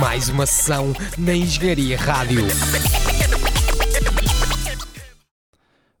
Mais uma sessão na Engenharia Rádio.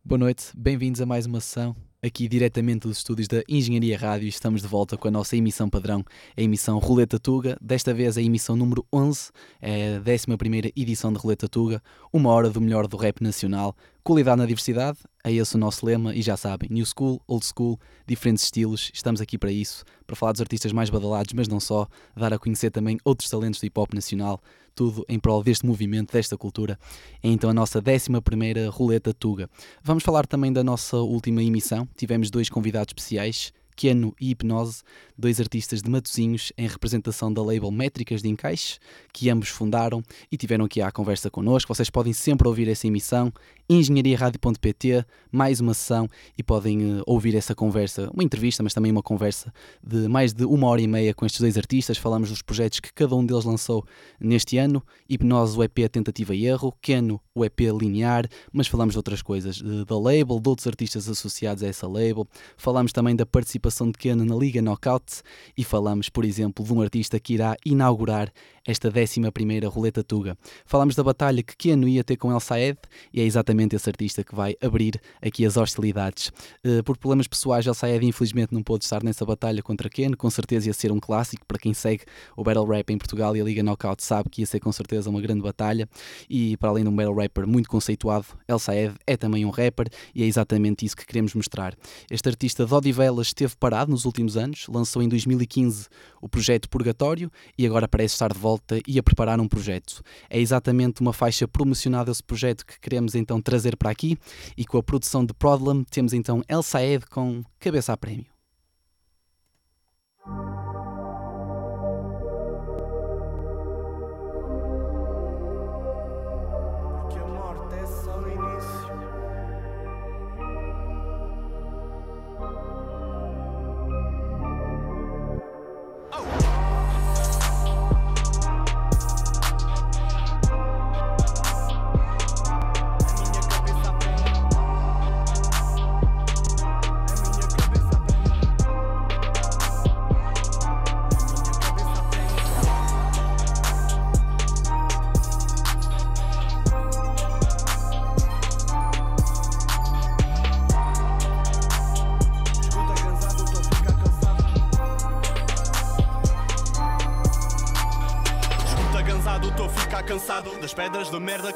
Boa noite, bem-vindos a mais uma sessão. Aqui diretamente dos estúdios da Engenharia Rádio, estamos de volta com a nossa emissão padrão, a emissão Roleta Tuga. Desta vez a emissão número 11, é a 11 edição de Roleta Tuga, uma hora do melhor do rap nacional, Qualidade na diversidade, é esse o nosso lema e já sabem, New School, Old School, diferentes estilos, estamos aqui para isso, para falar dos artistas mais badalados, mas não só, dar a conhecer também outros talentos do hip hop nacional, tudo em prol deste movimento, desta cultura. É então a nossa 11 Roleta Tuga. Vamos falar também da nossa última emissão, tivemos dois convidados especiais, Keno e Hipnose, dois artistas de Matosinhos em representação da label Métricas de Encaixe, que ambos fundaram e tiveram aqui à conversa connosco. Vocês podem sempre ouvir essa emissão, engenhariaradio.pt, mais uma sessão e podem uh, ouvir essa conversa, uma entrevista, mas também uma conversa de mais de uma hora e meia com estes dois artistas. Falamos dos projetos que cada um deles lançou neste ano, Hipnose, o EP Tentativa e Erro, Keno, o EP Linear, mas falamos de outras coisas, da label, de outros artistas associados a essa label. Falamos também da participação de Keno na Liga Knockout e falamos, por exemplo, de um artista que irá inaugurar esta 11 Roleta Tuga. Falamos da batalha que Keno ia ter com El Saed e é exatamente esse artista que vai abrir aqui as hostilidades. Uh, por problemas pessoais, El Saed infelizmente não pôde estar nessa batalha contra Keno, com certeza ia ser um clássico para quem segue o Battle Rap em Portugal e a Liga Knockout sabe que ia ser com certeza uma grande batalha e para além de um Battle Rapper muito conceituado, El Saed é também um rapper e é exatamente isso que queremos mostrar. Este artista de Odivelas esteve parado nos últimos anos, lançou em 2015 o projeto Purgatório e agora parece estar de volta volta e a preparar um projeto. É exatamente uma faixa promocionada esse projeto que queremos então trazer para aqui e com a produção de Problem temos então El Saed com Cabeça a Prémio.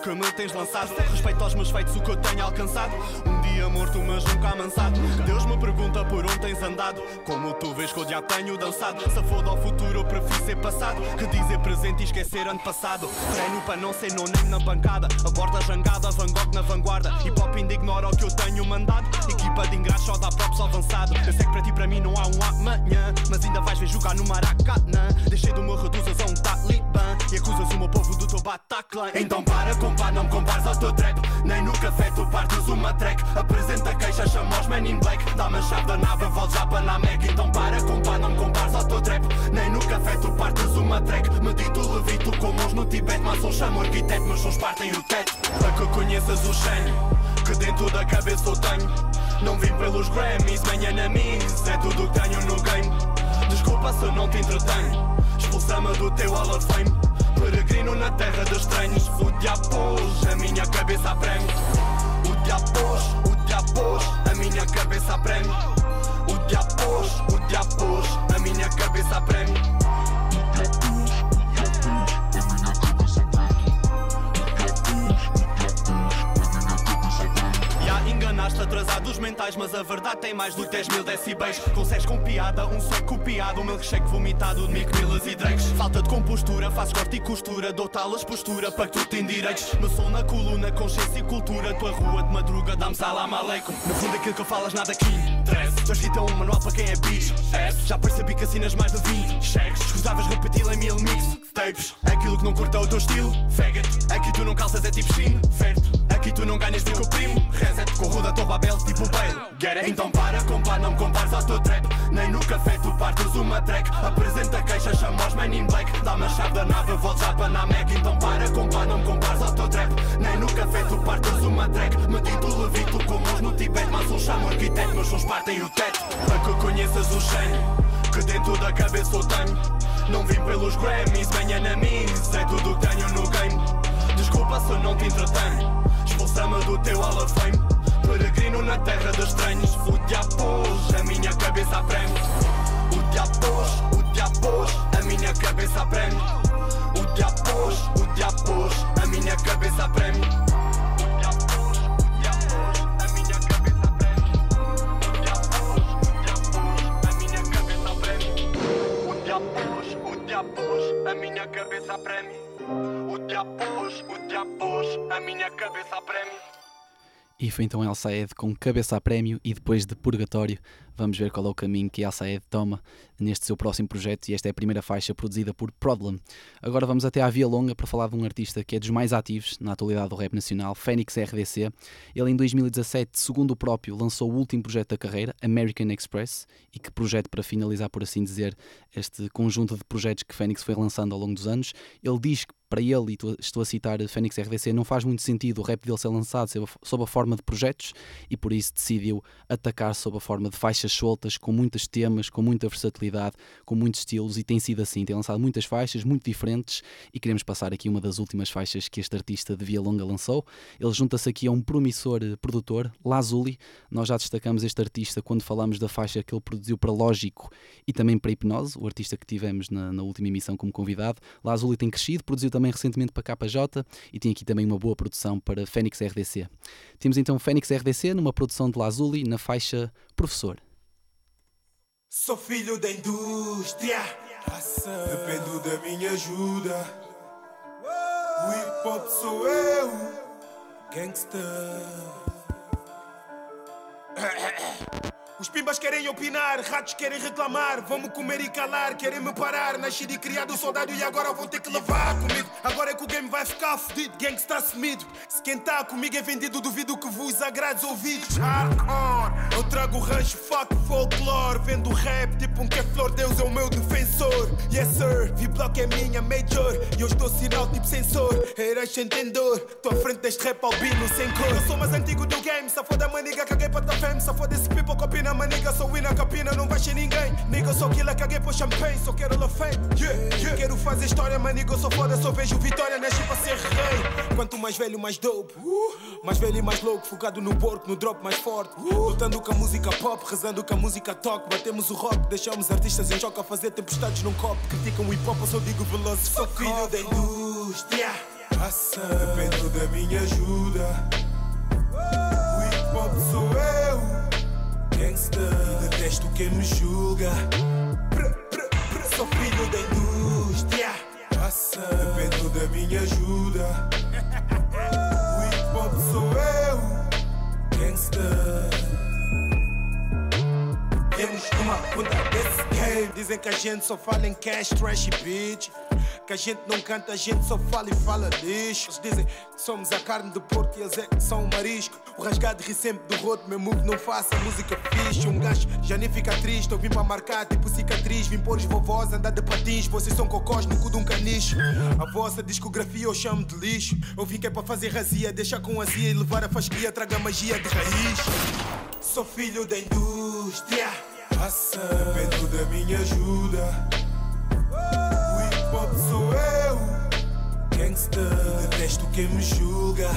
Que me tens lançado. Respeito aos meus feitos, o que eu tenho alcançado. Um dia morto, mas nunca amansado. Deus me pergunta por onde tens andado. Como tu vês que eu já tenho dançado. Se foda ao futuro, eu prefiro ser passado. Que dizer presente e esquecer ano passado. Treino para não ser nome na bancada. Aborda jangada, Van Gogh na vanguarda. Hip hop ignora o que eu tenho mandado. Equipa de ingratos só dá props avançado. Eu sei que para ti, para mim, não há um amanhã. Mas ainda vais ver jogar no Maracanã. Deixei do meu reduzas a um talibã. E acusas o meu povo do teu Bataclan. Então para, compar, não compares ao teu trap. Nem no café tu partes uma track. Apresenta queixa, chama os men in black. Dá-me a chave da nave, volto já para na Mac. Então para, compar, não compares ao teu trap. Nem no café tu partes uma track. Medito, levito com mãos no Tibete. Mas sou chamo arquiteto, meus sons partem o teto. Para que conheças o Shane, que dentro da cabeça eu tenho. Não vim pelos Grammys, manhã na Miss. É tudo que tenho no game. Desculpa se eu não te entretenho. Expulsa-me do teu Hall of Fame. Peregrino na terra dos estranhos. O diapos, a minha cabeça aprende. O diapos, o diapos, a minha cabeça aprende. O diapos, o diapos, a minha cabeça aprende enganaste atrasados mentais, mas a verdade tem mais do que 10 mil decibéis. Consegues com piada, um só copiado, um milkshake vomitado de Mick e Drakes. Falta de compostura, faz corte e costura, dou talas postura para que tu te. Meu som na coluna, consciência e cultura, tua rua de madruga, dá-me salam aleikum. No fundo, aquilo que eu falas nada aqui. Já escrito um manual para quem é bicho. Já percebi que assinas mais de 20 cheques. Escusavas repeti-lo em mil mix tapes. Aquilo que não curta o teu estilo, faggot. Aqui tu não calças, é tipo chino, ferto. Aqui tu não ganhas de o primo, reset. Corro da tua babel, tipo Bale. Então para, compar, não me compares ao teu trap. Nem no café tu partes uma track. Apresenta queixa, chama os men in black. Dá-me a chave da nave, volto já para na Mac. Então para, compar, não me compares ao teu trap. Nem no café tu partes uma track. Medito, levito com mãos no Tibete. Mas um chamo arquiteto, meus sons partem o teto. Para que conheças o Shane que dentro da cabeça eu tenho. Não vim pelos Grammys, bem enemies, é tudo que tenho no game. Desculpa se não te entretenho, expulsa-me do teu Hall of Fame. Peregrino na terra dos estranhos, o diabo a minha cabeça preme. O diabo, o diabo, a minha cabeça preme. O diabo, o diabo, a minha cabeça diabo, a minha cabeça preme. O diabo, o diabo, diabos, diabos, a minha cabeça preme. E foi então El Saed com cabeça a prémio e depois de Purgatório. Vamos ver qual é o caminho que El Saed toma neste seu próximo projeto e esta é a primeira faixa produzida por Problem. Agora vamos até à Via Longa para falar de um artista que é dos mais ativos na atualidade do rap nacional, Fênix RDC. Ele em 2017, segundo o próprio, lançou o último projeto da carreira, American Express, e que projeto para finalizar, por assim dizer, este conjunto de projetos que Fênix foi lançando ao longo dos anos. Ele diz que para ele, e estou a citar Fênix RDC, não faz muito sentido o rap dele ser lançado sob a forma de projetos e por isso decidiu atacar sob a forma de faixas soltas, com muitos temas, com muita versatilidade, com muitos estilos e tem sido assim. Tem lançado muitas faixas muito diferentes e queremos passar aqui uma das últimas faixas que este artista de Via Longa lançou. Ele junta-se aqui a um promissor eh, produtor, Lazuli. Nós já destacamos este artista quando falamos da faixa que ele produziu para Lógico e também para Hipnose, o artista que tivemos na, na última emissão como convidado. Lazuli tem crescido, produziu também recentemente para KJ e tem aqui também uma boa produção para Fênix RDC. Temos então Fênix RDC numa produção de Lazuli na faixa Professor. Sou filho da indústria, dependo da minha ajuda. O hip hop sou eu, gangster. Os pimbas querem opinar, ratos querem reclamar. Vão-me comer e calar, querem me parar. Nascido e criado soldado e agora vão ter que levar comigo. Agora é que o game vai ficar fedido, gangsta assumido. Se quem tá comigo é vendido, duvido que vos agrade os ouvidos. Hardcore, eu trago rancho, fuck folklore. Vendo rap tipo um que é flor, Deus é o meu defensor. Yes sir, V-Block é minha major. E eu estou sinal tipo sensor. Eras entendedor, tô à frente deste rap albino sem cor. Eu sou mais antigo do game, só foda maniga, caguei para tua fame. Só foda esse people que maniga, sou win capina, não vai ser ninguém. Nigga, sou killer, caguei por champanhe, só quero la fame. Yeah, yeah. Quero fazer história, maniga, sou foda, só vejo vitória, nasci para ser rei. Quanto mais velho, mais dope. Mais velho e mais louco, focado no work, no drop mais forte. Lutando com a música pop, rezando com a música talk. Batemos o rock, deixamos artistas em choque a fazer tempestades num copo. Criticam o hip hop, eu só digo veloz. Sou filho da indústria. Dependo da minha ajuda. O hip hop sou eu, gangster. Detesto quem me julga. Sou filho da indústria. Dependo da minha ajuda. O hip hop sou eu, gangster. Temos uma conta desse game. Dizem que a gente só fala em cash, trash e bitch. Que a gente não canta, a gente só fala e fala lixo. Eles dizem que somos a carne do porco e eles é que são o marisco. O rasgado ri sempre do rodo, meu move não faça música fixe. Um gajo já nem fica triste, eu vim para marcar tipo cicatriz. Vim pôr os vovós andar de patins, vocês são cocós no cu de um canicho. A vossa discografia eu chamo de lixo. Eu vim que é para fazer razia, deixar com azia e levar a fasquia, traga magia de raiz. Sou filho da indústria. Dependo da minha ajuda. Sou eu, gangster. Detesto quem me julga.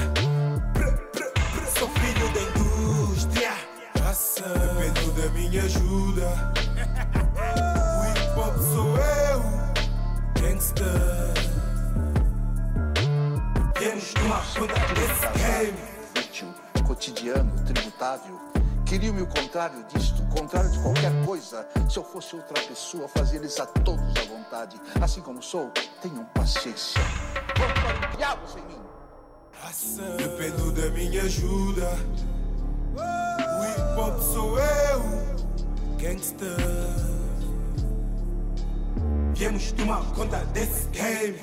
Sou filho da indústria. Dependo da minha ajuda. O hip hop sou eu, gangster. Temos uma conta desse game. cotidiano, tributável. Queriam-me o contrário disto, o contrário de qualquer coisa. Se eu fosse outra pessoa, fazia-lhes a todos à vontade. Assim como sou, tenham paciência. Vão para o diabo sem mim. Dependo da minha ajuda. O hip hop sou eu, gangster. Viemos tomar conta desse game.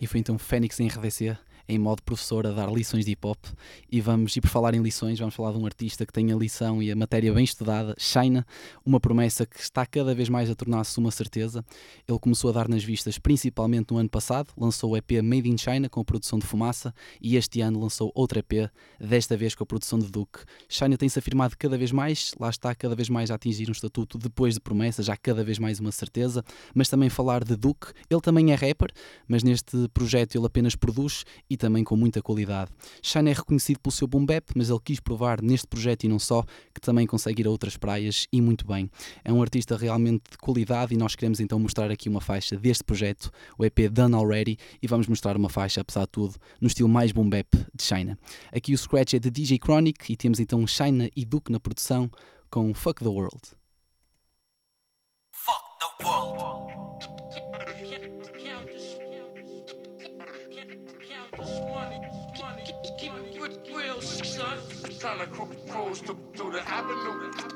E foi então Fênix em RDC. Em modo professor a dar lições de hip hop. E vamos, e por falar em lições, vamos falar de um artista que tem a lição e a matéria bem estudada, China, uma promessa que está cada vez mais a tornar-se uma certeza. Ele começou a dar nas vistas principalmente no ano passado, lançou o EP Made in China com a produção de fumaça e este ano lançou outro EP, desta vez com a produção de Duke. China tem-se afirmado cada vez mais, lá está cada vez mais a atingir um estatuto depois de promessa, já cada vez mais uma certeza, mas também falar de Duke, ele também é rapper, mas neste projeto ele apenas produz e também com muita qualidade. Shine é reconhecido pelo seu boom bap, mas ele quis provar neste projeto e não só, que também consegue ir a outras praias e muito bem. É um artista realmente de qualidade e nós queremos então mostrar aqui uma faixa deste projeto, o EP Done Already, e vamos mostrar uma faixa, apesar de tudo, no estilo mais boom bap de China. Aqui o scratch é de DJ Chronic e temos então China e Duke na produção com Fuck the World. Fuck the world. Keep it real, son. Trying to cruise through the avenue.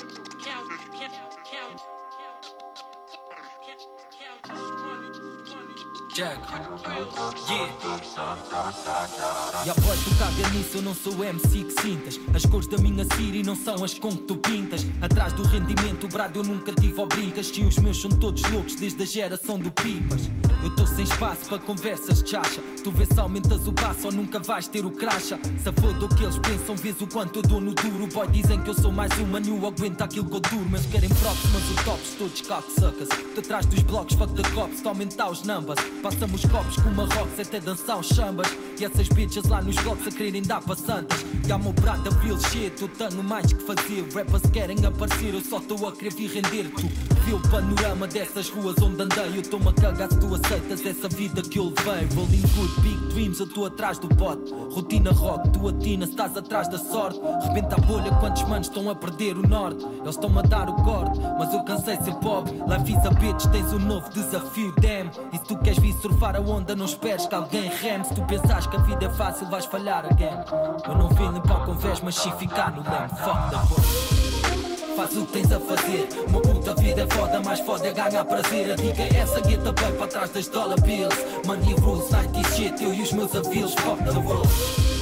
Jack. Yeah. E a voz do caga nisso, eu não sou MC que sintas. As cores da minha Siri não são as com que tu pintas. Atrás do rendimento, brado eu nunca tive ao brincas. Os meus são todos loucos desde a geração do Pipas. Eu tô sem espaço para conversas de chacha. Tu vês se aumentas o passo ou nunca vais ter o cracha. Se foda o que eles pensam, vês o quanto eu dou no duro. Boy, dizem que eu sou mais uma, eu aguento aquilo que eu duro. Mas querem props, mas o tops todos cocksuckers. De trás dos blocos, fuck the cops, que aumentar os numbers. Passamos copos com uma rocks até dançar os chambas. E essas bitches lá nos blocos a quererem dar para. E há meu brada real shit, eu tenho mais que fazer. Rappers querem aparecer, eu só estou a querer vir render. Vê o panorama dessas ruas onde andei. Eu estou-me a cagar se tu aceitas essa vida que eu levei. Rolling good, big dreams, eu estou atrás do bote. Rotina rock, tu atina estás atrás da sorte. Rebenta a bolha, quantos manos estão a perder o norte? Eles estão-me a dar o corte, mas eu cansei ser pobre. Life is a bitch, tens um novo desafio, damn. E se tu queres vir surfar a onda, não esperes que alguém reme. Se tu pensares que a vida é fácil, vais falhar again. Eu não vim limpar com vés, mas sim ficar no leme. Fuck the world. Faz o que tens a fazer. Uma puta vida é foda, mais foda é ganhar prazer. A dica é essa, guita bem para trás das dollar bills. Money rules, 90 shit, eu e os meus avios. Fuck the world.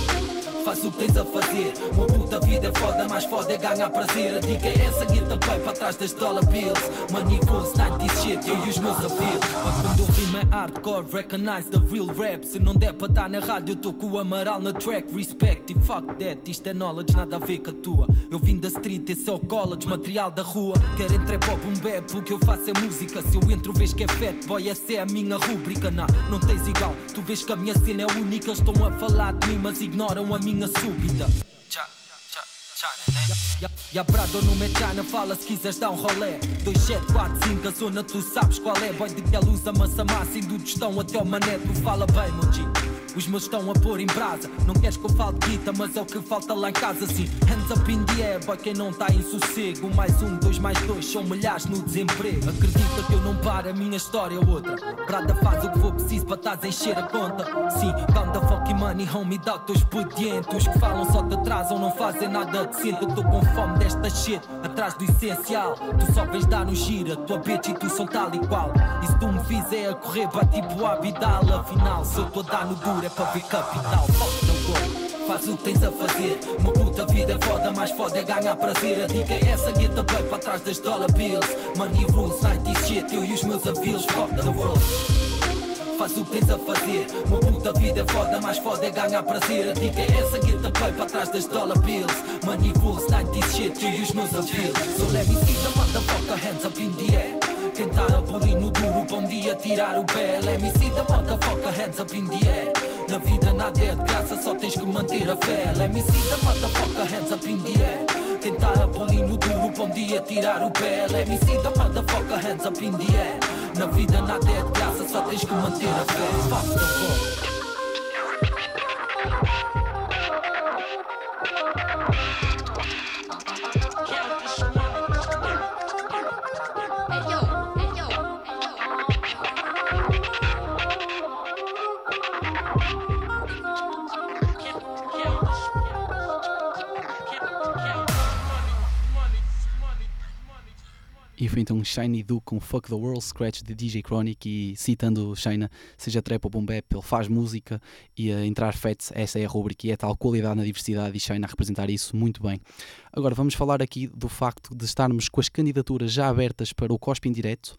Faz o que tens a fazer. Uma puta vida é foda, mais foda é ganhar prazer. A dica é essa, guita bem para trás das dollar bills. Money rules, 90 shit, eu e os meus avios. Mas quando eu rimo é hardcore, recognize the real rap. Se não der para dar na rádio, eu tô com o amaral na track. Respect e fuck that, isto é knowledge, nada a ver com a tua. Eu vim da street, esse é o college, material da rua. Querem trap ou boom bap, o que eu faço é música. Se eu entro, vês que é fat, boy, essa é a minha rúbrica. Não, não tens igual, tu vês que a minha cena é única. Eles estão a falar de mim, mas ignoram a minha súbita. E a Prado no Mechana fala se quiseres dar um rolé 2745 a zona tu sabes qual é. Boy de que ela usa massa massa Indo do tostão até o mané tu fala bem meu G os meus estão a pôr em brasa. Não queres que eu fale guita Mas é o que falta lá em casa assim Hands up in the air Boy quem não tá em sossego? Mais um, dois, mais dois São milhares no desemprego. Acredita que eu não paro A minha história é outra. Prada faz o que for preciso Para estás a encher a conta. Sim, count the fucking money Homie, dá o teu expediente Os que falam só te atrasam Não fazem nada decente. Eu tô com fome desta shit Atrás do essencial. Tu só vens dar um giro A tua bitch e tu são tal e qual. E se tu me fizer a correr Vai tipo a Vidal Afinal, se eu tô a dar no duro É para ver capital Fuck the world Faz o que tens a fazer. Uma puta vida é foda, mais foda é ganhar prazer. A dica é essa, guita bem para trás das dollar bills. Money rules, 90 shit, eu e os meus avios Fuck the world. Faz o que tens a fazer. Uma puta vida é foda, mais foda é ganhar prazer. A dica é essa, guita bem para trás das dollar bills. Money rules, 90 shit, e os meus avios So let me see the motherfucker hands up in the air quem tá a bolir no duro um dia tirar o pé see the motherfucker hands up in the air. Na vida nada é de graça, só tens que manter a fé. See the motherfucker hands up in the air. Quem tá a bolir no duro um dia tirar o pé see the motherfucker hands up in the air. Na vida nada é de graça, só tens que manter a fé E foi então Shiny Do com Fuck the World Scratch de DJ Chronic e citando Shina, seja trap ou boom ele faz música e a entrar fats, essa é a rubrica e é tal qualidade na diversidade e Shina a representar isso muito bem. Agora vamos falar aqui do facto de estarmos com as candidaturas já abertas para o COSP direto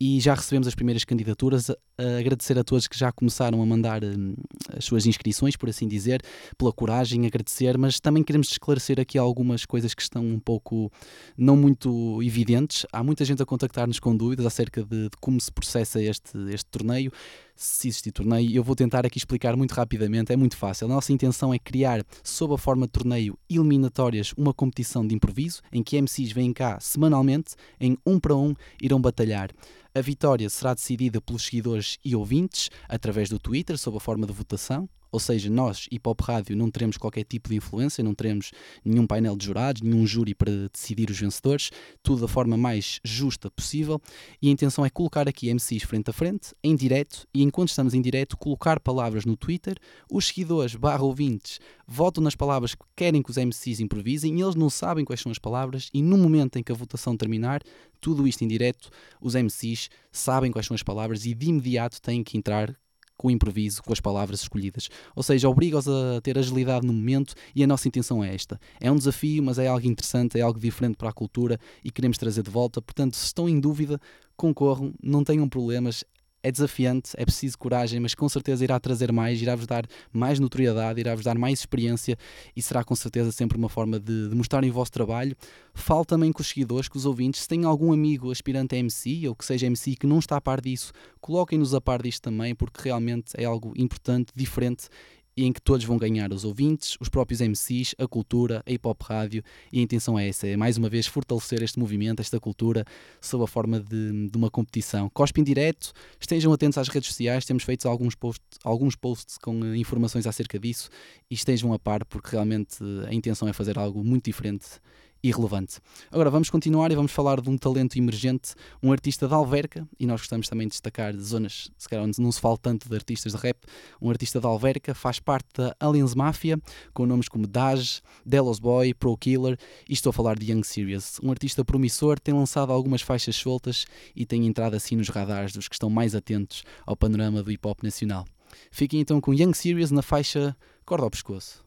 e já recebemos as primeiras candidaturas. agradecer a todos que já começaram a mandar hum, as suas inscrições, por assim dizer, pela coragem, agradecer, mas também queremos esclarecer aqui algumas coisas que estão um pouco não muito evidentes. Há muita gente a contactar-nos com dúvidas acerca de, de como se processa este, este torneio se existir torneio. Eu vou tentar aqui explicar muito rapidamente, é muito fácil. A nossa intenção é criar, sob a forma de torneio, eliminatórias, uma competição de improviso em que MCs vêm cá semanalmente, em um para um, irão batalhar. A vitória será decidida pelos seguidores e ouvintes através do Twitter, sob a forma de votação. Ou seja, nós, Hip Hop Rádio, não teremos qualquer tipo de influência, não teremos nenhum painel de jurados, nenhum júri para decidir os vencedores, tudo da forma mais justa possível. E a intenção é colocar aqui MCs frente a frente, em direto, e enquanto estamos em direto, colocar palavras no Twitter. Os seguidores barra ouvintes votam nas palavras que querem que os MCs improvisem e eles não sabem quais são as palavras. E no momento em que a votação terminar, tudo isto em direto, os MCs sabem quais são as palavras e de imediato têm que entrar com o improviso, com as palavras escolhidas. Ou seja, obriga-os a ter agilidade no momento e a nossa intenção é esta. É um desafio, mas é algo interessante, é algo diferente para a cultura e queremos trazer de volta. Portanto, se estão em dúvida, concorram, não tenham problemas, é desafiante, é preciso coragem, mas com certeza irá trazer mais, irá-vos dar mais notoriedade, irá-vos dar mais experiência e será com certeza sempre uma forma de, de mostrarem o vosso trabalho. Falo também com os seguidores, com os ouvintes, se têm algum amigo aspirante a MC ou que seja MC que não está a par disso, coloquem-nos a par disto também, porque realmente é algo importante, diferente e em que todos vão ganhar os ouvintes, os próprios MCs, a cultura, a hip hop rádio e a intenção é essa, é mais uma vez fortalecer este movimento, esta cultura, sob a forma de, de uma competição. Cospe em direto, estejam atentos às redes sociais, temos feito alguns, post, alguns posts com uh, informações acerca disso e estejam a par porque realmente a intenção é fazer algo muito diferente irrelevante. Agora vamos continuar e vamos falar de um talento emergente, um artista de Alverca, e nós gostamos também de destacar zonas, se calhar onde não se fala tanto de artistas de rap, um artista de Alverca, faz parte da Aliens Mafia, com nomes como Daj, Delos Boy, Pro Killer, e estou a falar de Young Serious, um artista promissor, tem lançado algumas faixas soltas e tem entrado assim nos radares dos que estão mais atentos ao panorama do hip hop nacional. Fiquem então com Young Serious na faixa Corda ao Pescoço.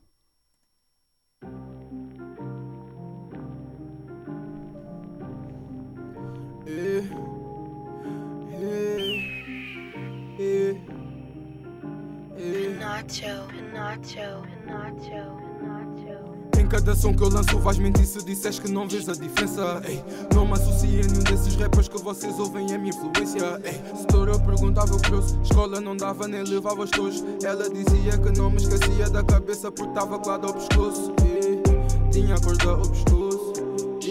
Em cada som que eu lanço vais mentir se disseres que não vês a diferença Ei, Não me associe a nenhum desses rappers que vocês ouvem a minha influência Ei, Se toda eu perguntava o preço, escola não dava nem levava estojos Ela dizia que não me esquecia da cabeça porque estava colado ao pescoço Ei, Tinha corda ao pescoço,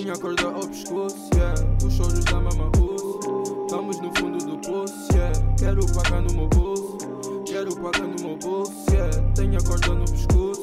tinha corda ao pescoço yeah. Os choros da mama russo, estamos no fundo do poço yeah. Quero pagar no meu bolso, quero pagar no meu bolso yeah. Tenho a corda no pescoço,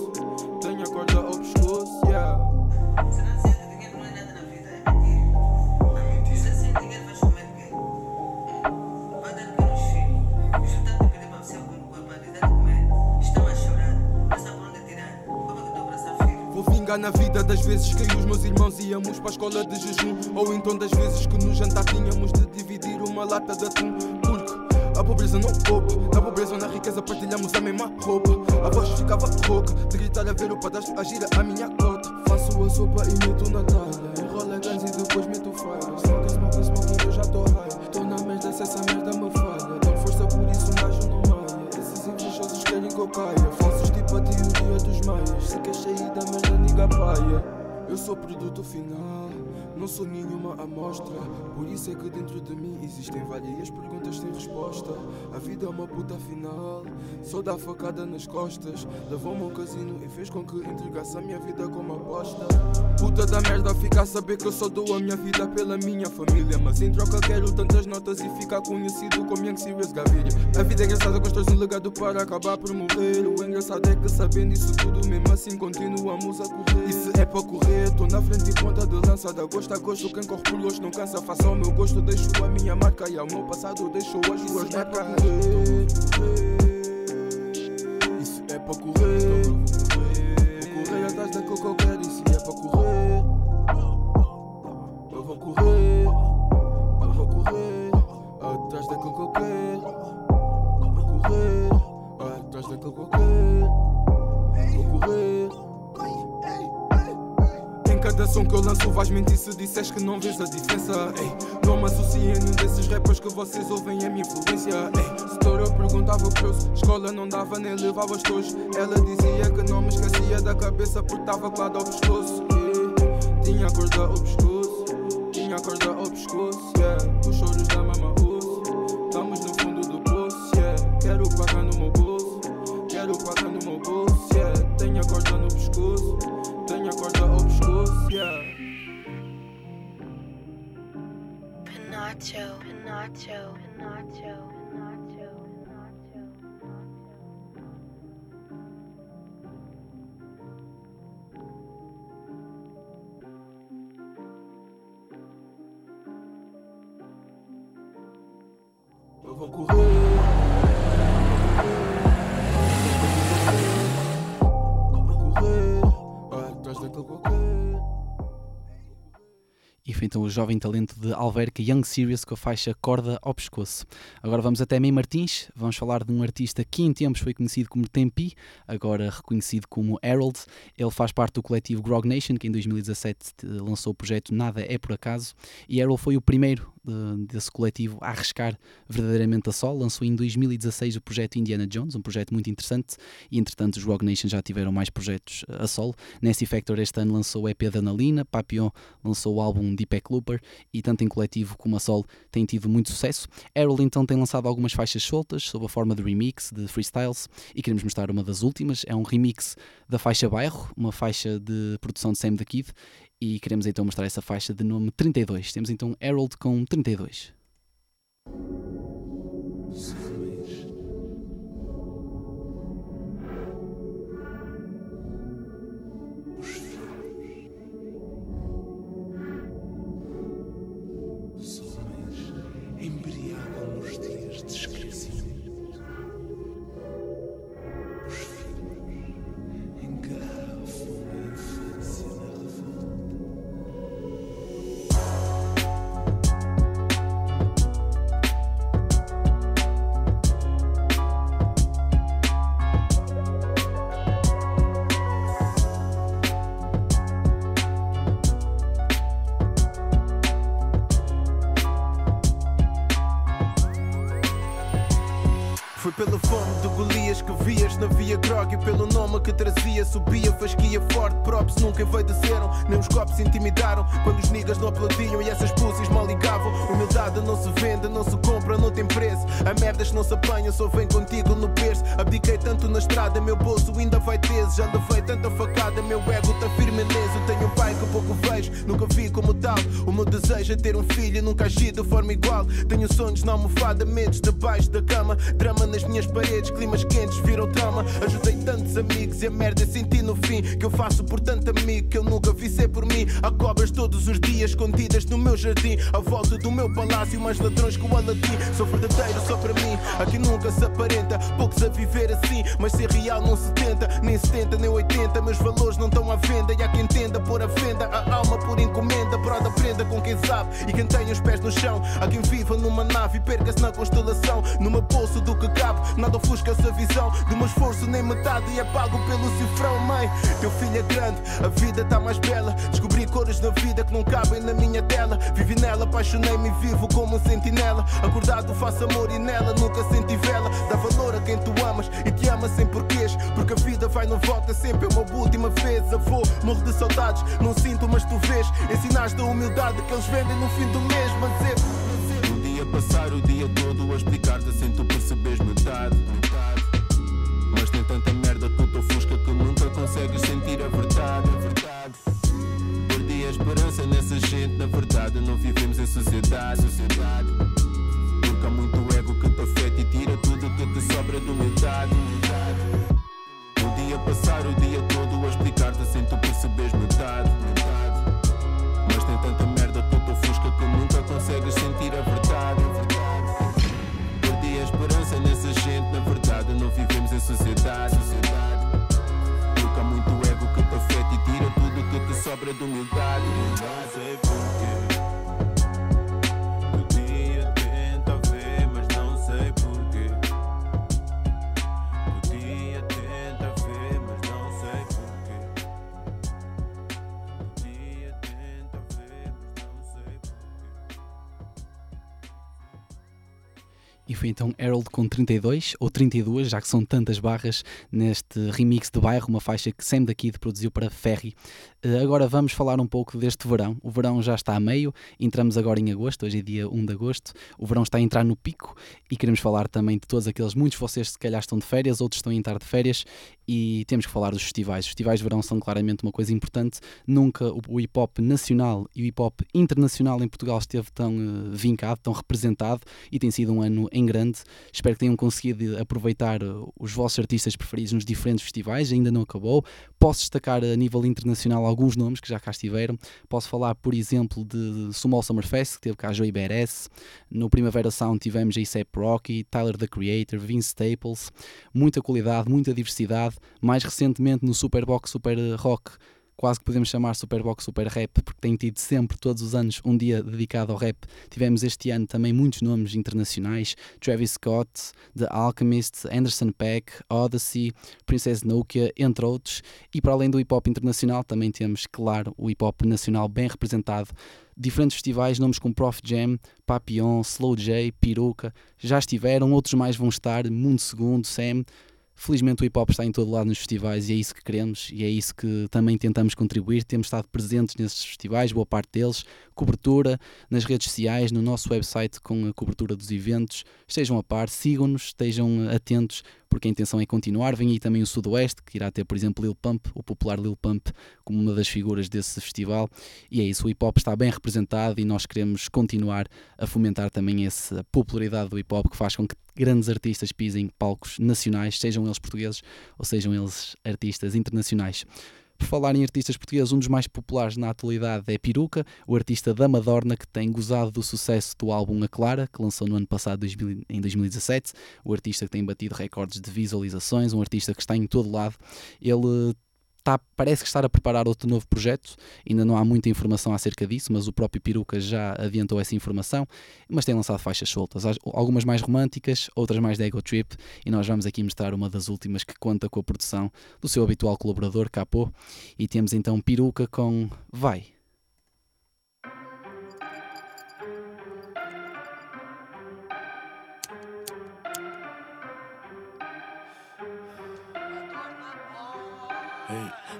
na vida das vezes que os meus irmãos íamos para a escola de jejum. Ou então das vezes que no jantar tínhamos de dividir uma lata de atum. Porque a pobreza não poupa Na pobreza ou na riqueza partilhamos a mesma roupa. A voz ficava rouca de gritar a ver o padrasto agir a minha cota. Faço a sopa e meto na talha Enrola gans e depois meto falha. Smoke, smoke, smoke, eu já tô high. Tô na merda se essa merda me falha. Dão força por isso um gajo não malha. Esses invejosos querem que eu caia. Falsos tipo a teoria dos maias. Se queres sair da merda, paia Eu sou produto final não sou nenhuma amostra, por isso é que dentro de mim existem várias perguntas sem resposta. A vida é uma puta final, só dá facada nas costas. Levou-me ao casino e fez com que entregasse a minha vida como aposta. Puta da merda, fica a saber que eu só dou a minha vida pela minha família. Mas em troca quero tantas notas e ficar conhecido como Young Serious Gaviria. A vida é engraçada, constrói um legado para acabar por morrer. O engraçado é que sabendo isso tudo, mesmo assim continuamos a correr. E se é para correr, tô na frente e ponta de lança da gosto é gosto, quem corre por hoje não cansa. Faça o meu gosto, deixo a minha marca. E ao meu passado, deixo as ruas é marcas. Isso é para correr. Vou correr atrás da que eu quero. Isso é para correr. Eu vou correr. Eu vou correr. Atrás da que eu quero. Vou correr. Atrás da que eu quero. Lanço vais mentir se disseres que não vês a diferença. Ei, não me associe a nenhum desses rappers que vocês ouvem a minha influência. Ei, setor eu perguntava o preço, escola não dava nem levava os tojos. Ela dizia que não me esquecia da cabeça porque estava colado ao pescoço. E tinha a corda ao pescoço, tinha a corda ao pescoço. Joe. E então o jovem talento de Alverca Young Serious com a faixa Corda ao Pescoço. Agora vamos até Mei Martins, vamos falar de um artista que em tempos foi conhecido como Tempi, agora reconhecido como Harold. Ele faz parte do coletivo Grog Nation, que em 2017 lançou o projeto Nada é Por Acaso, e Harold foi o primeiro desse coletivo a arriscar verdadeiramente a sol. Lançou em 2016 o projeto Indiana Jones, um projeto muito interessante, e entretanto os Grog Nation já tiveram mais projetos a sol. Nancy Factor este ano lançou o EP da Analina, Papillon lançou o álbum Deepak Looper e tanto em coletivo como a sol tem tido muito sucesso. Errol então tem lançado algumas faixas soltas sob a forma de remix, de freestyles e queremos mostrar uma das últimas, é um remix da faixa Bairro, uma faixa de produção de Sam the Kid e queremos então mostrar essa faixa de nome 32. Temos então Harold com 32. Os homens embriagam nos dias de fasquia forte props nunca envaideceram nem os copos intimidaram quando os niggas não aplaudiam e essas pussies mal ligavam. Humildade não se vende não se compra não tem preço. A merdas não se apanha só vem contigo no berço. Abdiquei tanto na estrada meu bolso ainda vai teso. Já levei tanta facada meu ego tá firme leso. Tenho um pai que pouco vejo nunca vi como tal. O meu desejo é ter um filho nunca agir de forma igual. Tenho sonhos na almofada medos debaixo da cama. Drama nas minhas paredes climas quentes viram trama ajudei tantos amigos e a merda senti no fim. Que eu faço por tanto amigo que eu nunca vi ser por mim. Há cobras todos os dias escondidas no meu jardim. À volta do meu palácio mais ladrões que o Aladim sou verdadeiro só para mim aqui nunca se aparenta. Poucos a viver assim mas ser real não se tenta nem 70 nem 80 meus valores não estão à venda e há quem tenda pôr a venda a alma por encomenda broda aprenda com quem sabe e quem tem os pés no chão há quem viva numa nave e perca-se na constelação numa bolsa do que cabe nada ofusca essa visão do meu esforço nem metade e é pago pelo cifrão mãe teu filho é grande a vida tá mais bela descobri cores na vida que não cabem na minha tela vivi nela apaixonei-me e vivo como um sentinela acordado faço amor e nela nunca senti vela dá valor a quem tu amas e te ama sem porquês porque a vida vai não volta sempre é uma última vez avô morro de saudades não sinto mas tu vês ensinaste a humildade que eles vendem no fim do mês mas é Um dia passar o dia todo a explicar-te sem tu perceberes metade. metade. Mas tem tanta merda que te ofusca que nunca consegues sentir a verdade. A verdade. Perdi a esperança nessa gente, na verdade não vivemos em sociedade. sociedade. Porque há muito e tira tudo que te sobra humildade. Um dia passar o dia todo a explicar-te sem tu perceberes metade. Mas tem tanta merda que te ofusca que nunca consegues sentir a verdade. Perdi a esperança nessa gente, na verdade não vivemos em sociedade. Porque há muito ego que te afeta e tira tudo que te sobra de humildade. Não sei porquê. Então Harold com 32 ou 32, já que são tantas barras neste remix de bairro, uma faixa que Sam da Kid produziu para Ferry. Uh, agora vamos falar um pouco deste verão. O verão já está a meio, entramos agora em agosto, hoje é dia 1 de agosto. O verão está a entrar no pico e queremos falar também de todos aqueles, muitos de vocês se calhar estão de férias, outros estão a entrar de férias e temos que falar dos festivais. Os festivais de verão são claramente uma coisa importante. Nunca o hip hop nacional e o hip hop internacional em Portugal esteve tão uh, vincado, tão representado e tem sido um ano em grande. Espero que tenham conseguido aproveitar uh, os vossos artistas preferidos nos diferentes festivais, ainda não acabou. Posso destacar a nível internacional alguns nomes que já cá estiveram. Posso falar, por exemplo, de Small Summer Fest, que teve cá Joey Beres. No Primavera Sound tivemos A$AP Rocky, Tyler the Creator, Vince Staples. Muita qualidade, muita diversidade. Mais recentemente no Superbox Super Rock quase que podemos chamar Superbox Super Rap, porque tem tido sempre, todos os anos, um dia dedicado ao rap. Tivemos este ano também muitos nomes internacionais: Travis Scott, The Alchemist, Anderson Peck, Odyssey, Princess Nokia, entre outros. E para além do hip hop internacional, também temos, claro, o hip hop nacional bem representado diferentes festivais, nomes como Prof Jam, Papillon, Slow J, Peruca, já estiveram, outros mais vão estar, Mundo Segundo, Sam, Felizmente o hip hop está em todo lado nos festivais e é isso que queremos e é isso que também tentamos contribuir. Temos estado presentes nesses festivais, boa parte deles, cobertura nas redes sociais, no nosso website com a cobertura dos eventos. Estejam a par, sigam-nos, estejam atentos, porque a intenção é continuar. Vem aí também o Sudoeste, que irá ter, por exemplo, Lil Pump, o popular Lil Pump, como uma das figuras desse festival. E é isso, o hip hop está bem representado e nós queremos continuar a fomentar também essa popularidade do hip hop que faz com que grandes artistas pisem palcos nacionais, sejam eles portugueses ou sejam eles artistas internacionais. Por falar em artistas portugueses, um dos mais populares na atualidade é Peruca, o artista da Madorna que tem gozado do sucesso do álbum A Clara, que lançou no ano passado, em 2017. O artista que tem batido recordes de visualizações, um artista que está em todo lado. Ele Está, parece que está a preparar outro novo projeto, ainda não há muita informação acerca disso, mas o próprio Peruca já adiantou essa informação, mas tem lançado faixas soltas, algumas mais românticas, outras mais de ego trip, e nós vamos aqui mostrar uma das últimas que conta com a produção do seu habitual colaborador, Capô, e temos então Peruca com Vai.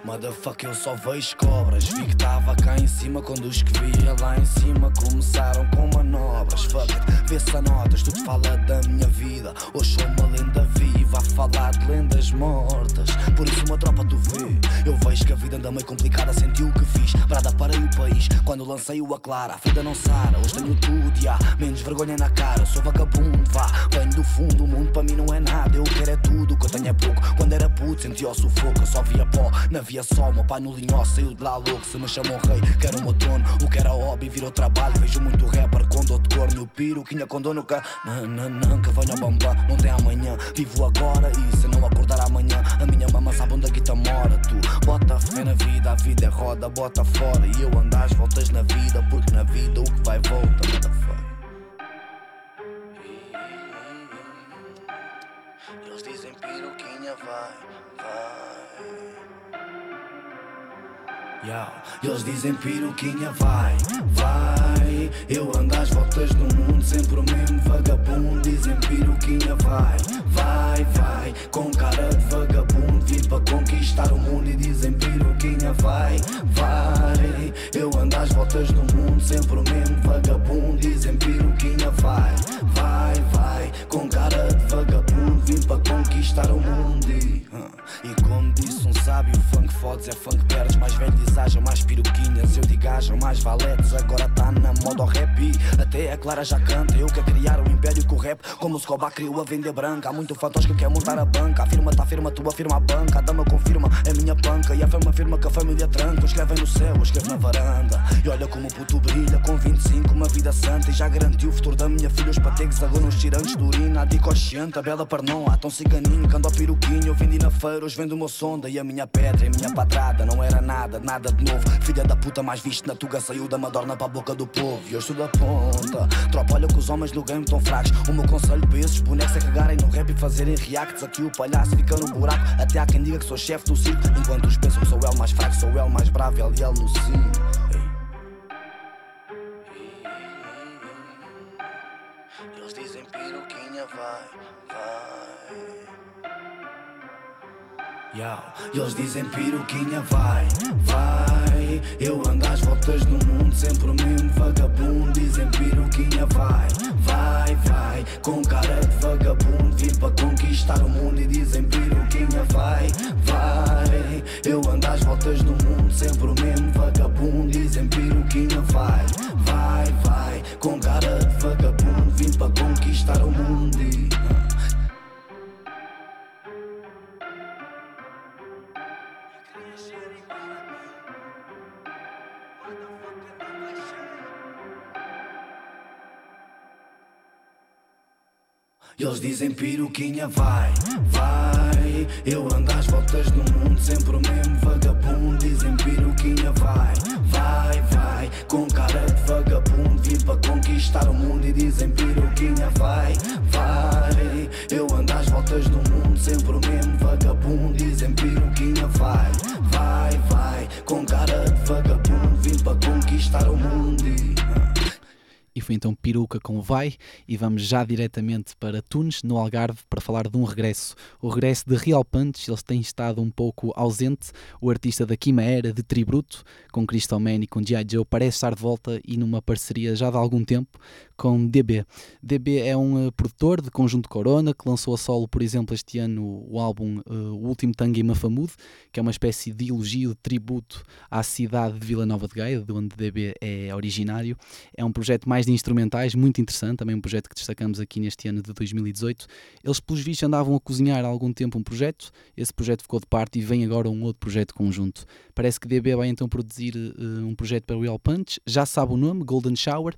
Motherfucker, eu só vejo cobras. Vi que tava cá em cima quando os que via lá em cima começaram com manobras. Fuck it, vê-se a notas, tudo fala da minha vida. Hoje sou uma lenda viva a falar de lendas mortas. Por isso, uma tropa tu vê. Eu vejo que a vida anda meio complicada, senti o que fiz. Brada parei o país quando lancei o Aclara. A vida não sara, hoje tenho tudo, já. Menos vergonha na cara, sou vagabundo, vá. Venho do fundo, o mundo para mim não é nada. Eu quero é tudo, o que eu tenho é pouco. Quando era puto, senti o sufoco, eu só via pó. Na via só, meu pai no linhó saiu de lá louco. Se me chamam rei, quero o meu trono. O que era hobby virou trabalho. Vejo muito rapper com dor de corno. Piro, quinha com dono, que não, não, não, que venha bomba. Não tem amanhã, vivo agora. E se não acordar amanhã, a minha mama sabe onde a guita mora. Tu bota fé na vida, a vida é roda, bota fora. E eu ando às voltas na vida, porque na vida o que vai volta, motherfucker. Eles dizem piroquinha, vai, vai. Eles dizem piroquinha, vai, vai. Eu ando às voltas no mundo, sempre o mesmo vagabundo. Dizem piroquinha, vai, vai, vai. Com cara de vagabundo, vim para conquistar o mundo. E dizem piroquinha, vai, vai. Eu ando às voltas no mundo, sempre o mesmo vagabundo. Dizem piroquinha, vai, vai, vai. Com cara de vagabundo, vim para conquistar o mundo. E, como disse um sábio, funk fodes é funk perdes. Mais velho haja mais piroquinhas. Eu digo haja mais valetes. Agora tá na moda o rap. E até a Clara já canta. Eu quero criar um império com o rap. Como o Scobar criou a vender branca. Há muito fantoche que quer montar a banca. Afirma, tá firma, tu afirma a banca. A dama confirma, é minha panca. E a fama afirma que a família tranca. Escrevem no céu, escreve na varanda. E olha como o puto brilha. Com 25, uma vida santa. E já garantiu o futuro da minha filha. Os pategues agora nos tirantes de urina. A dicosciente, a bela. Há tão ciganinho que ando ao piroquinho. Eu vendi na feira, hoje vendo meu sonda. E a minha pedra, e a minha patrada. Não era nada, nada de novo. Filha da puta mais visto na tuga. Saiu da madorna para a boca do povo. E eu estou da ponta. Tropa, olha que os homens no game tão fracos. O meu conselho para esses bonecos é cagarem no rap e fazerem reacts. Aqui o palhaço fica no buraco. Até há quem diga que sou chefe do circo. Enquanto os pensam que sou ele mais fraco, sou ele mais bravo. Ele e vai, vai. Yo. Eles dizem vai, vai. Eu ando às voltas no mundo, sempre o mesmo vagabundo. Dizem piruquinha, vai, vai, vai. Com cara de vagabundo, vim para conquistar o mundo. E dizem piruquinha, vai, vai. Eu ando às voltas no mundo, sempre o mesmo vagabundo. Dizem piruquinha, vai, vai, vai. Com cara Eles dizem piruquinha, vai, vai. Eu ando às voltas no mundo, sempre o mesmo vagabundo. Dizem piruquinha, vai, vai, vai. Com cara de vagabundo, vim para conquistar o mundo. E dizem piruquinha, vai, vai. Eu ando às voltas no mundo, sempre o mesmo vagabundo. Dizem piruquinha, vai, vai, vai. Com cara de vagabundo, vim para conquistar o mundo. E... E foi então Peruca com Vai e vamos já diretamente para Tunes, no Algarve, para falar de um regresso. O regresso de Real Punch, eles têm estado um pouco ausente. O artista da Kima Era, de Tributo, com Crystal Man e com G.I. Joe, parece estar de volta e numa parceria já de algum tempo com DB. DB é um uh, produtor de Conjunto Corona que lançou a solo, por exemplo, este ano o álbum uh, O Último Tango em Mafamud, que é uma espécie de elogio, de tributo à cidade de Vila Nova de Gaia, de onde DB é originário. É um projeto mais de instrumentais, muito interessante, também um projeto que destacamos aqui neste ano de 2018. Eles, pelos vistos, andavam a cozinhar há algum tempo um projeto, esse projeto ficou de parte e vem agora um outro projeto conjunto. Parece que DB vai então produzir uh, um projeto para o Real Punch, já sabe o nome, Golden Shower,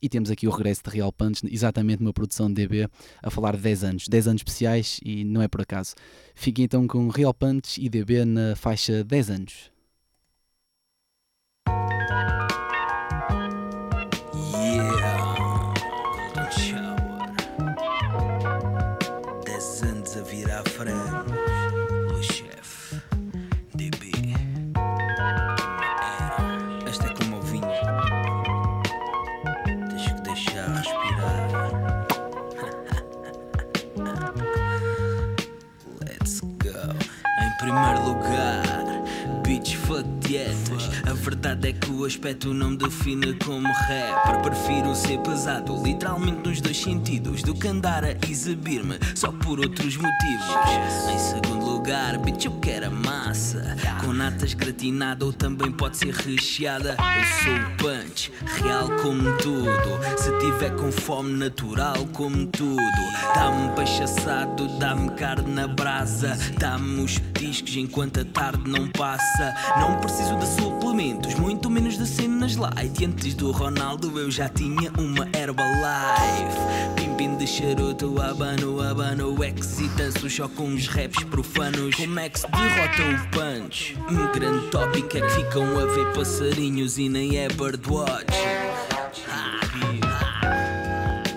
e temos aqui o regresso de Real Punch, exatamente uma produção de DB, a falar de 10 anos, 10 anos especiais e não é por acaso. Fiquem então com Real Punch e DB na faixa 10 anos. Aspecto não me define como rapper. Prefiro ser pesado, literalmente nos dois sentidos, do que andar a exibir-me só por outros motivos. Em segundo lugar, bitch, eu quero a massa. Com natas gratinada ou também pode ser recheada. Eu sou o punch, real como tudo. Se tiver com fome, natural como tudo. Dá-me peixe assado, dá-me carne na brasa. Dá-me os petiscos enquanto a tarde não passa. Não preciso de suplementos, muito menos de cenas light. E antes do Ronaldo eu já tinha uma Herbalife. De charuto, abano, abano, excita-se só com os raps profanos. Como é que se derrota o punch? Um grande tópico é que ficam a ver passarinhos e nem é birdwatch.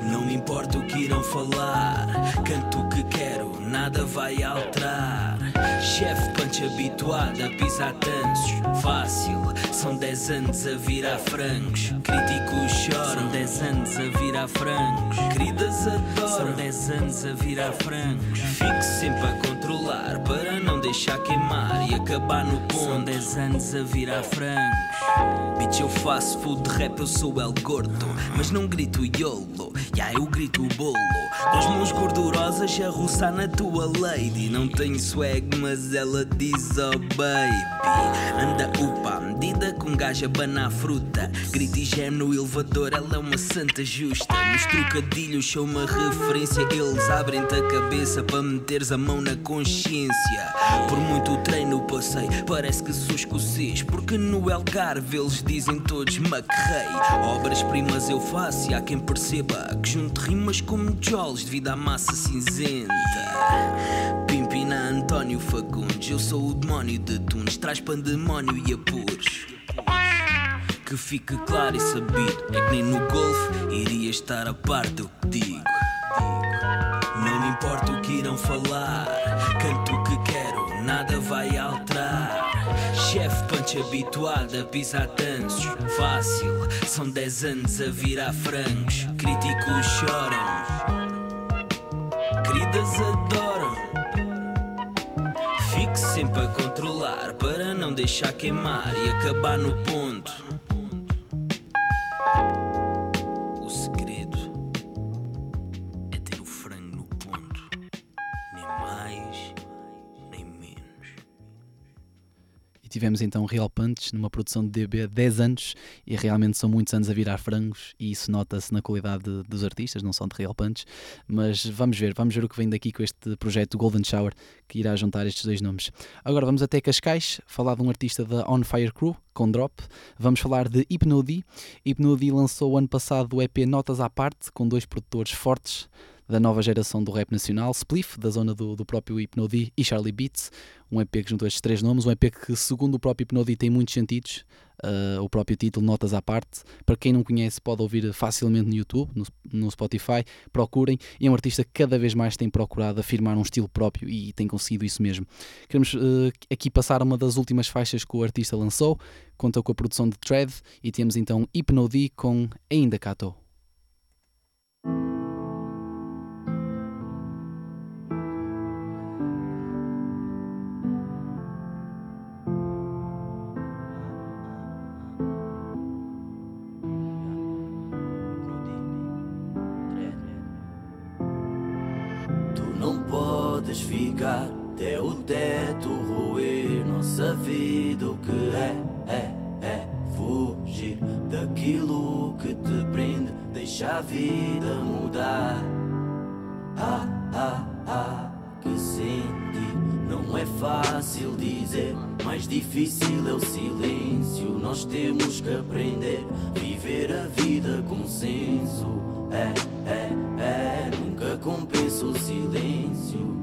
Não me importa o que irão falar, canto o que quero, nada vai alterar. Chefe punch habituado a pisar tansos, fácil. São 10 anos a virar frangos. Críticos choram, são 10 anos a virar frangos. Queridas adoram, são 10 anos a virar frangos. Fico sempre a controlar para não deixar queimar e acabar no ponto. São 10 anos a virar frangos. Bitch, eu faço food rap, eu sou El Gordo. Mas não grito YOLO, já eu grito bolo. Com as mãos gordurosas a roçar na tua lady. Não tenho swag, mas ela diz oh baby. Anda upa, que um gajo a fruta. Grita e geme no elevador, ela é uma santa justa. Nos trocadilhos sou uma referência. Eles abrem-te a cabeça para meteres a mão na consciência. Por muito treino passei, parece que sou escocês. Porque no Algarve eles dizem todos macarrei. Obras-primas eu faço e há quem perceba que junto rimas como Jols devido à massa cinzenta. Pimpina António Fagundes, eu sou o demónio de Tunes, traz pandemónio e apuros. Que fique claro e sabido, é que nem no golfe iria estar a par do que digo. Não me importa o que irão falar, canto o que quero, nada vai alterar. Chefe punch habituado a pisar tansos, fácil. São 10 anos a virar frangos. Críticos choram, elas adoram. Fique sempre a controlar para não deixar queimar e acabar no ponto. Tivemos então Real Punch numa produção de DB 10 anos e realmente são muitos anos a virar frangos e isso nota-se na qualidade de- dos artistas, não só de Real Punch, mas vamos ver, vamos ver o que vem daqui com este projeto Golden Shower que irá juntar estes dois nomes. Agora vamos até Cascais, falar de um artista da On Fire Crew, com Drop, vamos falar de Hypnody. Hypnody lançou ano passado o EP Notas à Parte, com dois produtores fortes, da nova geração do rap nacional, Spliff, da zona do, do próprio Hypnody, e Charlie Beats, um EP que juntou estes três nomes, um EP que, segundo o próprio Hypnody, tem muitos sentidos, uh, o próprio título, Notas à Parte. Para quem não conhece, pode ouvir facilmente no YouTube, no, no Spotify, procurem, e é um artista que cada vez mais tem procurado afirmar um estilo próprio e tem conseguido isso mesmo. Queremos uh, aqui passar uma das últimas faixas que o artista lançou, conta com a produção de Tread, e temos então Hypnody com Ainda Cá a vida mudar. Ah, ah, ah, que sentir não é fácil dizer. Mais difícil é o silêncio. Nós temos que aprender viver a vida com senso. É, é, é, nunca compensa o silêncio.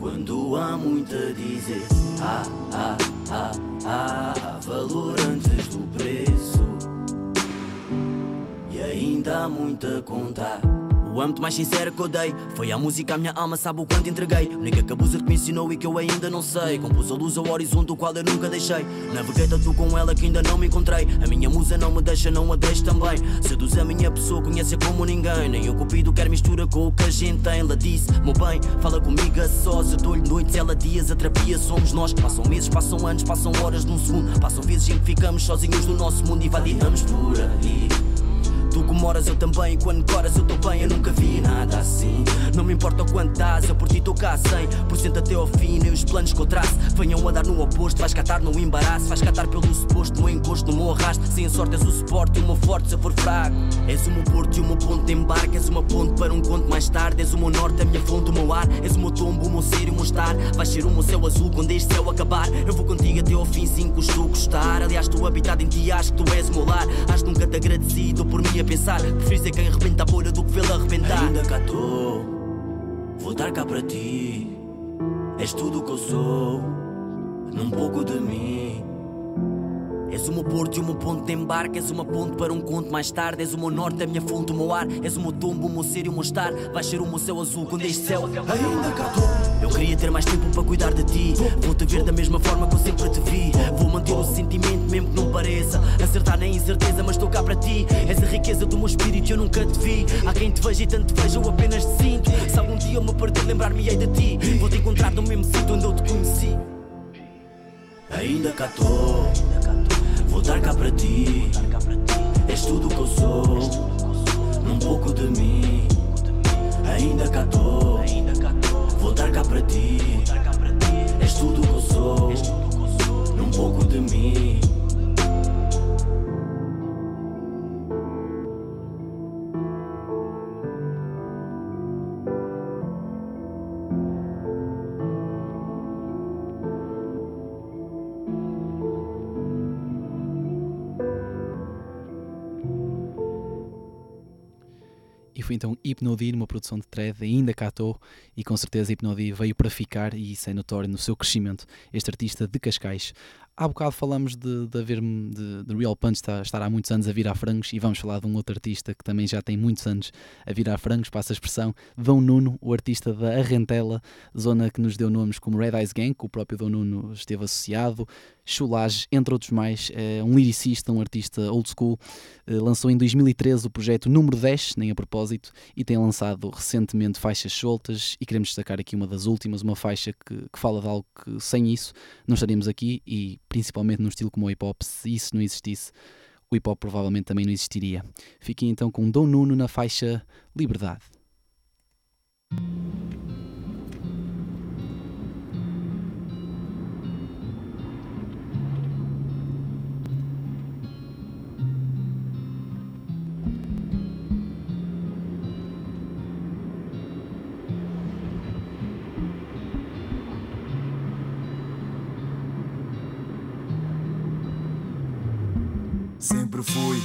Quando há muito a dizer, ah, ah, ah, ah, valor antes do preço. Há muito a contar. O âmbito mais sincero que eu dei Foi a música, a minha alma sabe o quanto entreguei? Única que abusa que me ensinou e que eu ainda não sei. Compus a luz ao horizonte, o qual eu nunca deixei. Naveguei tanto com ela que ainda não me encontrei. A minha musa não me deixa, não a deixo também. Seduz a minha pessoa, conhece como ninguém. Nem o cupido quer mistura com o que a gente tem. Ela disse, meu bem, fala comigo a sós Eu dou-lhe noites, ela dias, a somos nós. Passam meses, passam anos, passam horas num segundo. Passam vezes em que ficamos sozinhos no nosso mundo E vadiamos por aí Tu como horas eu também, e quando coras eu tô bem, eu nunca vi nada assim. Não me importa o quanto dás, eu por ti tô cá a 100% até ao fim, nem os planos que eu traço. Venham a dar no oposto, vais catar no embaraço, vais catar pelo suposto, no encosto, no meu arrasto. Sem sorte és o suporte e o meu forte se eu for fraco. És o meu porto e o meu ponto de embarque, és uma ponte para um conto mais tarde. És o meu norte, a minha fonte, o meu ar, és o meu tombo, o meu ser e o meu estar. Vais ser o meu céu azul quando este céu acabar. Eu vou contigo até ao fim, sim, custo gostar. Aliás, tu habitado em ti, acho que tu és o meu lar. Acho nunca te agradecido por mim a pensar. Prefiro ser quem arrebenta a bolha do que vê-la arrebentar. Ainda cá tô, vou dar cá para ti. És tudo o que eu sou, num pouco de mim. És o meu porto e o meu ponto de embarque És uma ponte para um conto mais tarde. És o meu norte, a minha fonte, o meu ar. És o meu tombo, o meu ser e o meu estar. Vais ser o meu céu azul quando este céu Ainda cá tô. Eu queria ter mais tempo para cuidar de ti. Vou-te ver da mesma forma que eu sempre te vi. Vou manter o sentimento mesmo que não pareça. Acertar na incerteza mas estou cá para ti. És a riqueza do meu espírito e eu nunca te vi. Há quem te veja e tanto te veja eu apenas te sinto. Se algum dia eu me perder lembrar-me-ei de ti. Vou-te encontrar no mesmo sítio onde eu te conheci Ainda cá tô, vou dar cá para ti. És tudo que eu sou, num pouco de mim. Ainda cá tô, vou dar cá para ti. És tudo que eu sou, num pouco de mim. Foi então Hypnody numa produção de thread, ainda catou, e com certeza Hypnody veio para ficar e isso é notório no seu crescimento, este artista de Cascais. há bocado falamos de, de haver de, de Real Punch estar, estar, há muitos anos a virar frangos e vamos falar de um outro artista que também já tem muitos anos a virar frangos, passa a expressão, Dom Nuno, o artista da Arrentela, zona que nos deu nomes como Red Eyes Gang, que o próprio Dom Nuno esteve associado, Chulage, entre outros mais, é um lyricista, um artista old school, eh, lançou em 2013 o projeto número 10, nem a propósito, e tem lançado recentemente faixas soltas e queremos destacar aqui uma das últimas, uma faixa que, que fala de algo que sem isso não estaríamos aqui e principalmente num estilo como o hip hop, se isso não existisse, o hip hop provavelmente também não existiria. Fiquem então com Dom Nuno na faixa Liberdade. Fui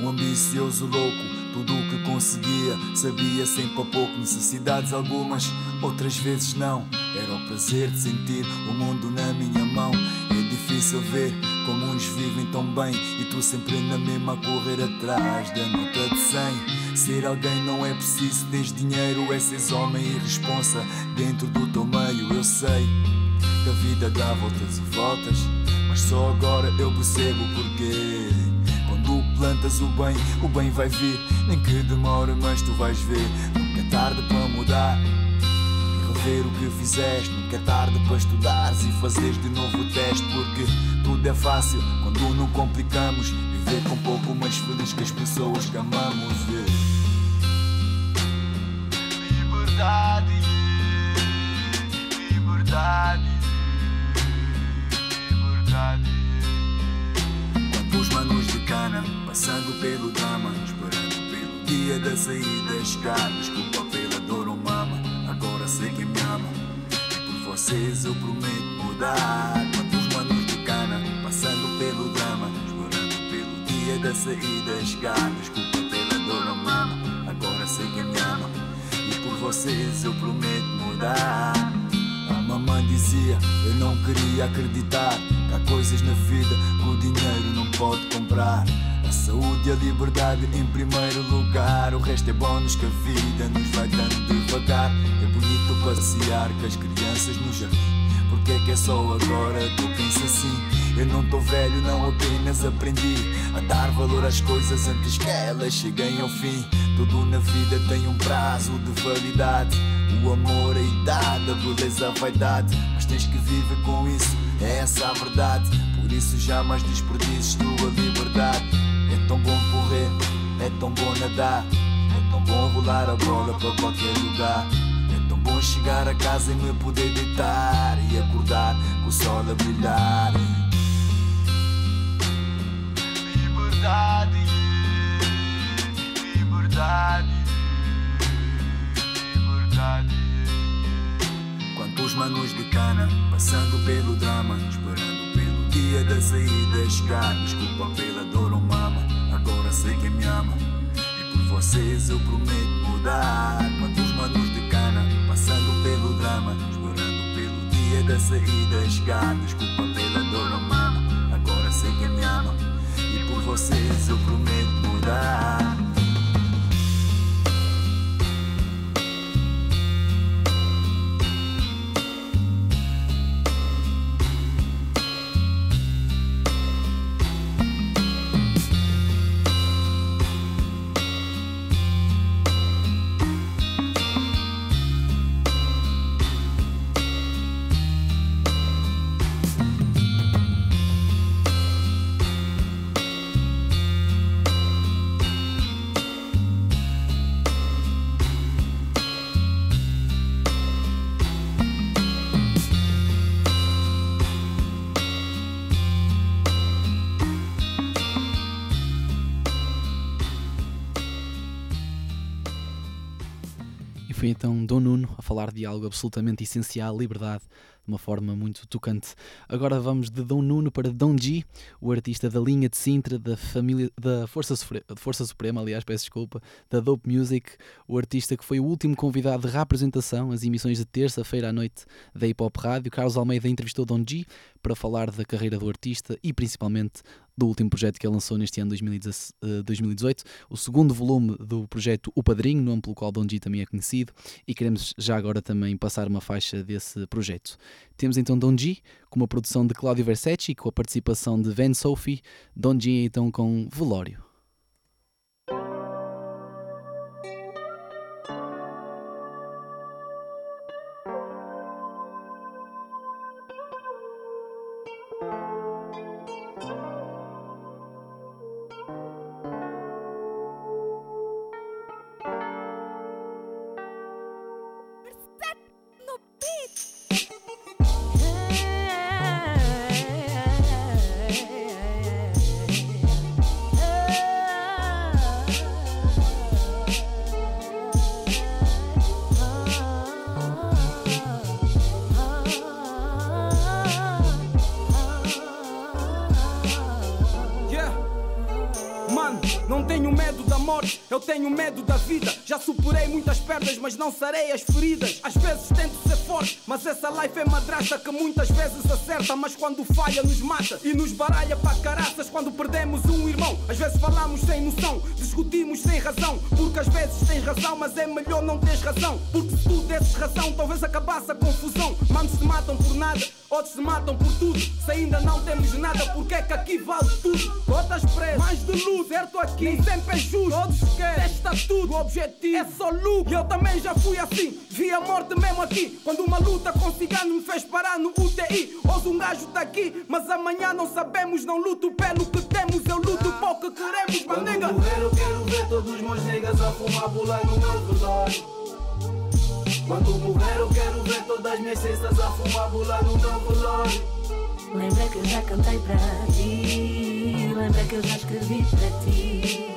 um ambicioso louco, tudo o que conseguia, sabia sempre a pouco, necessidades algumas, outras vezes não. Era o prazer de sentir o mundo na minha mão. É difícil ver como uns vivem tão bem e tu sempre na mesma a correr atrás da nota de 100. Ser alguém não é preciso, tens dinheiro, é seres homem e responsa dentro do teu meio. Eu sei que a vida dá voltas e voltas. Mas só agora eu percebo porquê. Plantas o bem, o bem vai vir. Nem que demore, mas tu vais ver. Nunca é tarde para mudar e rever o que fizeste. Nunca é tarde para estudares e fazeres de novo o teste. Porque tudo é fácil quando não complicamos. Viver com pouco mais feliz que as pessoas que amamos. Ver. Liberdade, liberdade. Quantos passando pelo drama, esperando pelo dia da saída chegar. Desculpa pela dor ou mama, agora sei quem me ama. E por vocês eu prometo mudar. Quantos manos de cana passando pelo drama, esperando pelo dia da saída chegar. Desculpa pela dor ou mama, agora sei quem me ama. E por vocês eu prometo mudar. A mamãe dizia, eu não queria acreditar que há coisas na vida que o dinheiro não pode comprar. A saúde e a liberdade em primeiro lugar. O resto é bónus que a vida nos vai dando devagar. É bonito passear com as crianças no jardim. Porque é que é só agora que eu penso assim? Eu não tô velho, não apenas aprendi a dar valor às coisas antes que elas cheguem ao fim. Tudo na vida tem um prazo de validade. O amor, a idade, a beleza, a vaidade. Mas tens que viver com isso, é essa a verdade. Por isso jamais desperdices tua liberdade. É tão bom correr, é tão bom nadar. É tão bom rolar a bola para qualquer lugar. É tão bom chegar a casa e me poder deitar e acordar com o sol a brilhar. Liberdade, liberdade, liberdade. Quantos manos de cana passando pelo drama, esperando pelo dia da saída chegar. Desculpa pela dor ou sei quem me ama. E por vocês eu prometo mudar. Quantos manos de cana passando pelo drama, esperando pelo dia da saída chegar. Desculpa pela dor ou mama, agora sei quem me ama. E por vocês eu prometo mudar. Nuno a falar de algo absolutamente essencial, liberdade, de uma forma muito tocante. Agora vamos de Dom Nuno para Dom G, o artista da linha de Sintra, da família da Força, Sufre, Força Suprema, aliás, peço desculpa, da Dope Music, o artista que foi o último convidado de representação às emissões de terça-feira à noite da Hip Hop Rádio. Carlos Almeida entrevistou Dom G para falar da carreira do artista e principalmente do último projeto que ele lançou neste ano 2018, eh, o segundo volume do projeto O Padrinho, nome pelo qual Don G também é conhecido, e queremos já agora também passar uma faixa desse projeto. Temos então Don G, com uma produção de Claudio Versace, com a participação de Van Sophie, Don G então com Velório. Eu tenho medo da vida, já superei muitas perdas, mas não sarei as feridas. Às vezes tento ser forte, mas essa life é madrasta que muitas vezes acerta, mas quando falha nos mata e nos baralha para caraças quando perdemos um irmão. Às vezes falamos sem noção, discutimos sem razão, porque às vezes tens razão, mas é melhor não teres razão. Porque se tu desses razão, talvez acabasse a confusão. Manos se matam por nada, outros se matam por tudo. Se ainda não temos nada, porque é que aqui vale tudo? Cotas preço, mais de luz, certo aqui, nem sempre é justo. Todos querem, testa tudo, o objetivo é só lucro. E eu também já fui assim, vi a morte mesmo aqui. Quando uma luta com cigano me fez parar no UTI. Hoje um gajo tá aqui, mas amanhã não sabemos. Não luto pelo que temos, eu luto pelo que queremos, Quando nega. morrer, eu quero ver todos os meus negas a fumar bula no meu velório. Quando morrer, eu quero ver todas as minhas cestas a fumar bula no meu velório. Lembra que eu já cantei para ti, lembra que eu já escrevi para ti.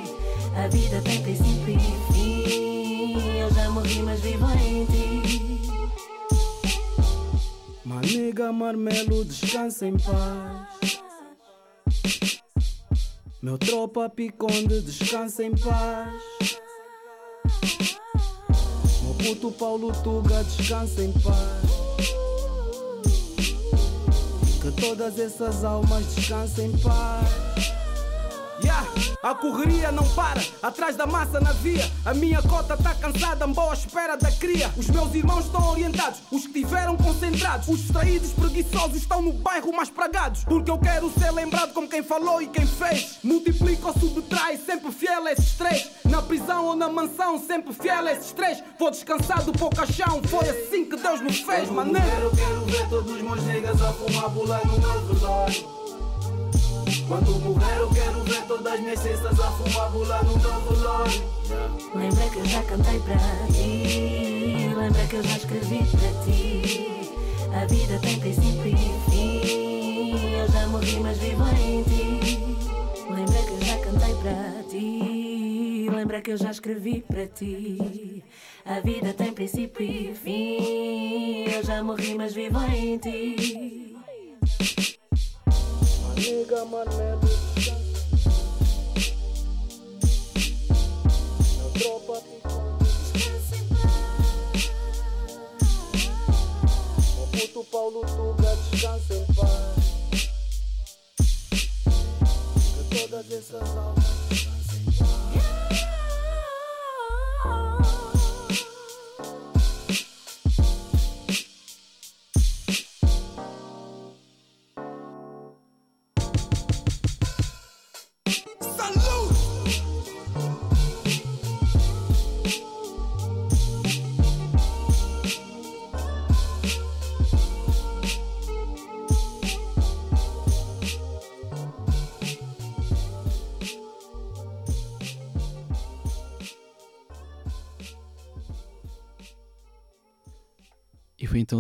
A vida tem princípio e fim, eu já morri, mas vivo em ti. Manega Marmelo, descansa em paz. Meu tropa Piconde, descansa em paz. Puto Paulo Tuga, descansa em paz. Que todas essas almas descansem em paz. Yeah, a correria não para, atrás da massa na via. A minha cota tá cansada, boa espera da cria. Os meus irmãos estão orientados, os que tiveram concentrados. Os distraídos preguiçosos estão no bairro mais pragados. Porque eu quero ser lembrado como quem falou e quem fez. Multiplica ou subtrai, sempre fiel a esses três. Na prisão ou na mansão, sempre fiel a esses três. Vou descansar do pouco chão, foi assim que Deus me fez, mané. Eu quero ver todos os meus negas a fumar bula no meu velório. Quando morrer eu quero ver todas as minhas cestas a fumar bula no meu velório Lembra que eu já cantei para ti Lembra que eu já escrevi para ti. A vida tem princípio e fim Eu já morri mas vivo em ti. Lembra que eu já cantei para ti Lembra que eu já escrevi para ti. A vida tem princípio e fim Eu já morri mas vivo em ti nigga, man, man. Não tropa O puto Paulo Tuga descansa em paz. Que todas essas almas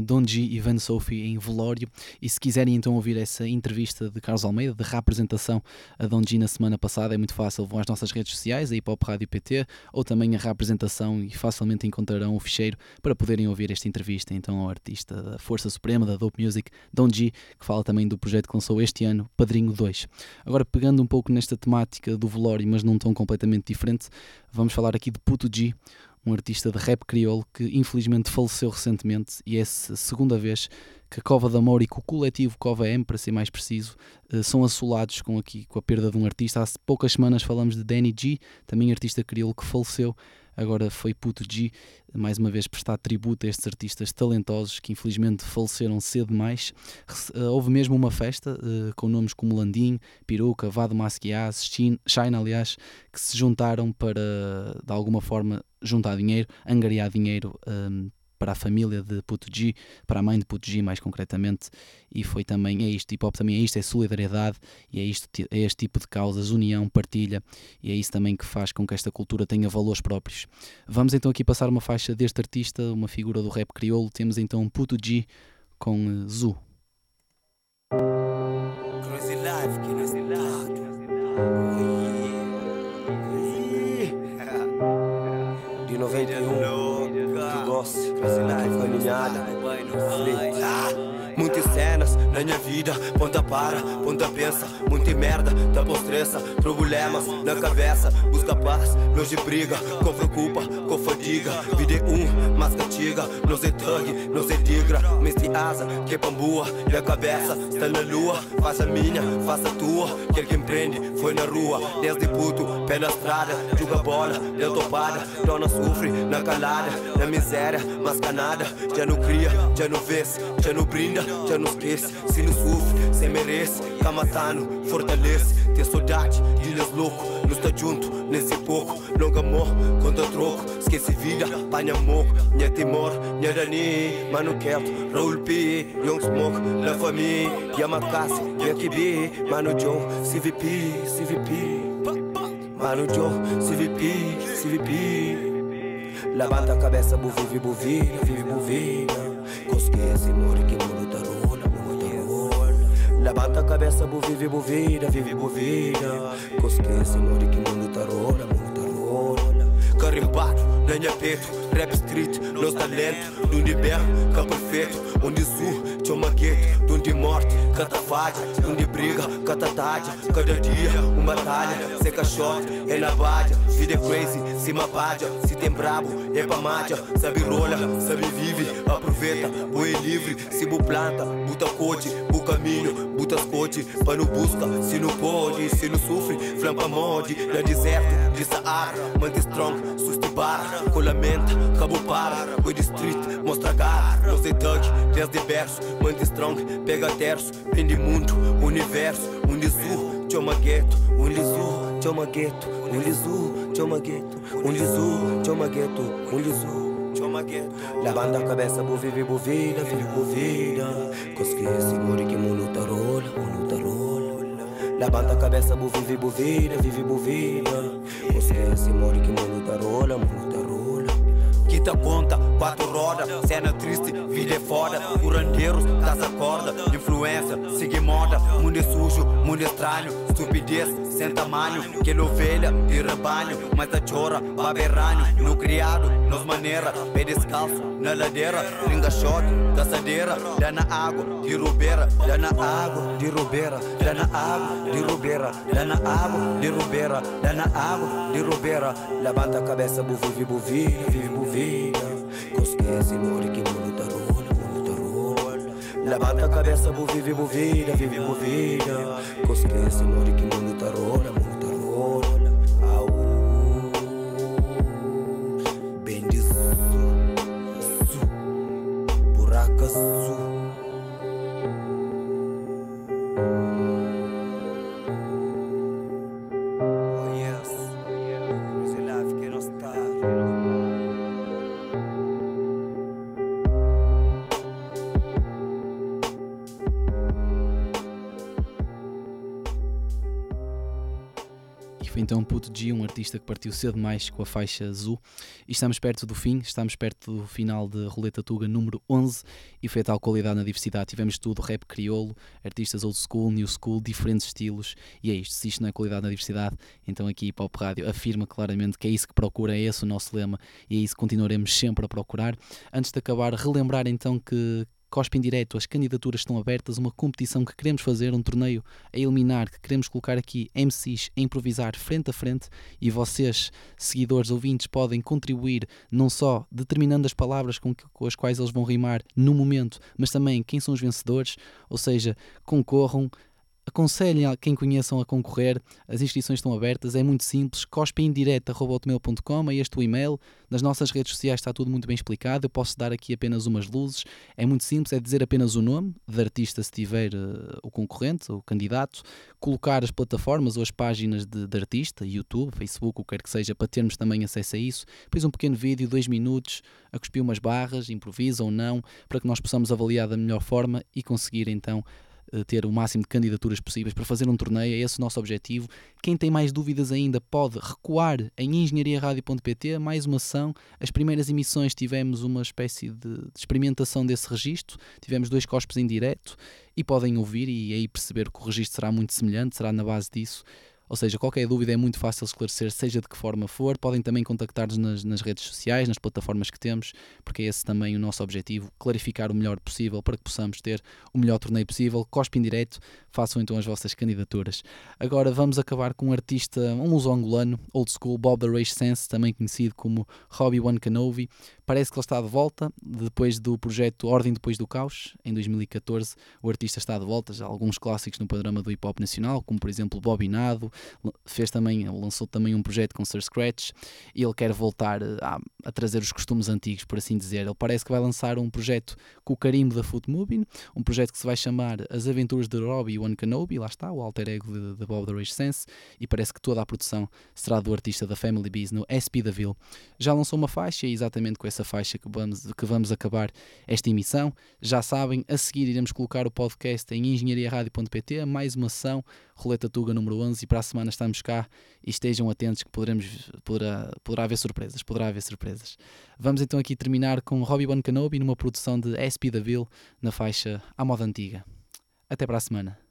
Don G e Van Sophie em Velório. E se quiserem então ouvir essa entrevista de Carlos Almeida, de reapresentação a Don G na semana passada, é muito fácil. Vão às nossas redes sociais, a Hip Hop Rádio PT, ou também a reapresentação e facilmente encontrarão o ficheiro para poderem ouvir esta entrevista então ao artista da Força Suprema, da Dope Music, Don G, que fala também do projeto que lançou este ano, Padrinho 2. Agora, pegando um pouco nesta temática do velório, mas num tom completamente diferente, vamos falar aqui de Puto G, um artista de rap crioulo que infelizmente faleceu recentemente e é a segunda vez que a Cova da Moura e que o coletivo Cova M, para ser mais preciso, eh, são assolados com, aqui, com a perda de um artista. Há poucas semanas falamos de Danny G, também artista crioulo que faleceu agora foi Puto G, mais uma vez prestar tributo a estes artistas talentosos que infelizmente faleceram cedo demais. Eh, houve mesmo uma festa uh, com nomes como Landim, Peruca, Vado Masquiaz, Shine, aliás, que se juntaram para, de alguma forma, juntar dinheiro, angariar dinheiro um, para a família de Puto G, para a mãe de Puto G mais concretamente, e foi também, é isto, hip hop também é isto, é solidariedade, e é, isto, é este tipo de causas, união, partilha, e é isso também que faz com que esta cultura tenha valores próprios. Vamos então aqui passar uma faixa deste artista, uma figura do rap crioulo, temos então Puto G com uh, Zu. Crazy life, crazy life. Doce, que foi ninhada. Muitas na minha vida, ponta para, ponta pensa, muita merda, tá postressa, problemas na cabeça, busca paz, longe briga, com preocupa, com fadiga, vida é um, mas castiga, nós é thug, nós é tigra, mestre asa, que é pambua, minha cabeça, está na lua, faz a minha, faça tua, quer que empreende, foi na rua, desde puto, pé na estrada, joga bola, deu topada, dona sofre, na calada, na miséria, mas canada, já não cria, já não vês, já não brinda, já não esquece. Se não sofre, sem merece. Tá matando, fortalece. Ter saudade de nós louco. Não está junto, nesse pouco. Longa amor, conta troco. Esquece vida, panha amor. Minha temor, minha dani. Mano quero, Raul P. Young Smoke, la família. Yamakasi, minha kibi. Mano John, CVP, CVP. Mano John, CVP, CVP. Levanta a cabeça, buvive, buvina, vive, buvina. Cosquece, more que mundo Levanta a cabeça, buvive, buvina, vive, buvina. Cosquece, more que mundo tarola, mundo tarola. Carimbado, nanha peito, rap street, nos talento. Dundi berro, cá perfeito. Onde zu, chama gueto. Dundi morte, catafádia. Dundi briga, catatádia. Cada dia, uma batalha. Seca shot, é na bádia. Vida é crazy, cima bádia. Se tem brabo, é pra mádia. Sabe rola, sabe vive. Aproveita, boi livre. Se bu planta, buta cote, bu caminho, buta cote. Pra não busca, se não pode, se não sofre. Flampa mod, na deserto, de Saara. Mante strong, susto barra. Colamenta, cabo para. Boi de street, mostra garra. Não sei thug, desde verso. Mante strong, pega terço. Vem de mundo, universo. Um lisu, chama gueto. Um lisu, chama gueto. Um lisu, chama gueto. Um lisu, chama gueto. Um lisu. Lavando a cabeça, bo vive, bo vida, vive, bo vida. Cosquece, mori que mundo tarola, mundo tarola. Lavando a cabeça, bo vive, bo vida, vive, bo vida. Cosquece, mori que mundo tarola, mundo tarola. Quita conta, quatro rodas, cena triste, vida é foda. Curandeiros, casa corda, influência, sigue moda. Mundo é sujo, mundo é estranho, estupidez, sem tamanho. Que ovelha de rebanho, mas a chora, baberrânio. No criado, nos maneira, pé descalço, na ladeira. Ringa shot, caçadeira, dá na água, de rubeira, dá na água, de rubeira, dá na água, de rubeira, dá na água, de rubeira, dá na água, de rubeira. Levanta a cabeça, buvi, buvi, buvi vida Cosquece, morre que Levanta a cabeça, bu vive, bu vida, vive, bu vida Cosquece, morre que mundo tá rola, mundo artista que partiu cedo demais com a faixa azul. E estamos perto do fim, estamos perto do final de Roleta Tuga número 11 e foi a tal qualidade na diversidade. Tivemos tudo, rap crioulo, artistas old school, new school, diferentes estilos. E é isto, se isto não é qualidade na diversidade, então aqui Pop Rádio afirma claramente que é isso que procura, é esse o nosso lema e é isso que continuaremos sempre a procurar. Antes de acabar, relembrar então que Cospem direto, as candidaturas estão abertas, uma competição que queremos fazer, um torneio a eliminar, que queremos colocar aqui MCs a improvisar frente a frente e vocês, seguidores, ouvintes, podem contribuir não só determinando as palavras com, que, com as quais eles vão rimar no momento, mas também quem são os vencedores, ou seja, concorram, aconselhem a quem conheçam a concorrer, as inscrições estão abertas, é muito simples, cospeindireta.com, é este o e-mail, nas nossas redes sociais está tudo muito bem explicado, eu posso dar aqui apenas umas luzes, é muito simples, é dizer apenas o nome de artista se tiver uh, o concorrente, o candidato, colocar as plataformas ou as páginas de, de, artista, YouTube, Facebook, o que quer que seja, para termos também acesso a isso, depois um pequeno vídeo, dois minutos, a cuspir umas barras, improvisa ou não, para que nós possamos avaliar da melhor forma e conseguir então ter o máximo de candidaturas possíveis para fazer um torneio, é esse o nosso objetivo. Quem tem mais dúvidas ainda pode recuar em engenhariaradio.pt, mais uma ação. As primeiras emissões tivemos uma espécie de, de experimentação desse registro, tivemos dois cospes em direto e podem ouvir e aí perceber que o registro será muito semelhante, será na base disso. Ou seja, qualquer dúvida é muito fácil esclarecer, seja de que forma for. Podem também contactar-nos nas, nas, redes sociais, nas plataformas que temos, porque é esse também o nosso objetivo: clarificar o melhor possível para que possamos ter o melhor torneio possível. Cospe direto, façam então as vossas candidaturas. Agora vamos acabar com um artista, um luso-angolano, old school, Bob the Rage Sense, também conhecido como Robbie One Canovi. Parece que ele está de volta, depois do projeto Ordem Depois do Caos, em 2014. O artista está de volta, já alguns clássicos no panorama do hip hop nacional, como por exemplo Bobinado, fez também, lançou também um projeto com Sir Scratch e ele quer voltar eh, a, a, trazer os costumes antigos, por assim dizer. Ele parece que vai lançar um projeto com o carimbo da Foot Moving, um projeto que se vai chamar As Aventuras de Robbie One Kenobi, lá está, o alter ego de, de Bob the Rage Sense, e parece que toda a produção será do artista da Family Bees no SP da Ville. Já lançou uma faixa exatamente com essa faixa que vamos, que vamos acabar esta emissão. Já sabem, a seguir iremos colocar o podcast em engenhariaradio.pt, mais uma ação, Roleta Tuga número 11, e para a semana estamos cá e estejam atentos que poderemos, poderá, poderá haver surpresas, poderá haver surpresas. Vamos então aqui terminar com Robbie Bon Kenobi numa produção de SP da Ville na faixa A Moda Antiga. Até para a semana.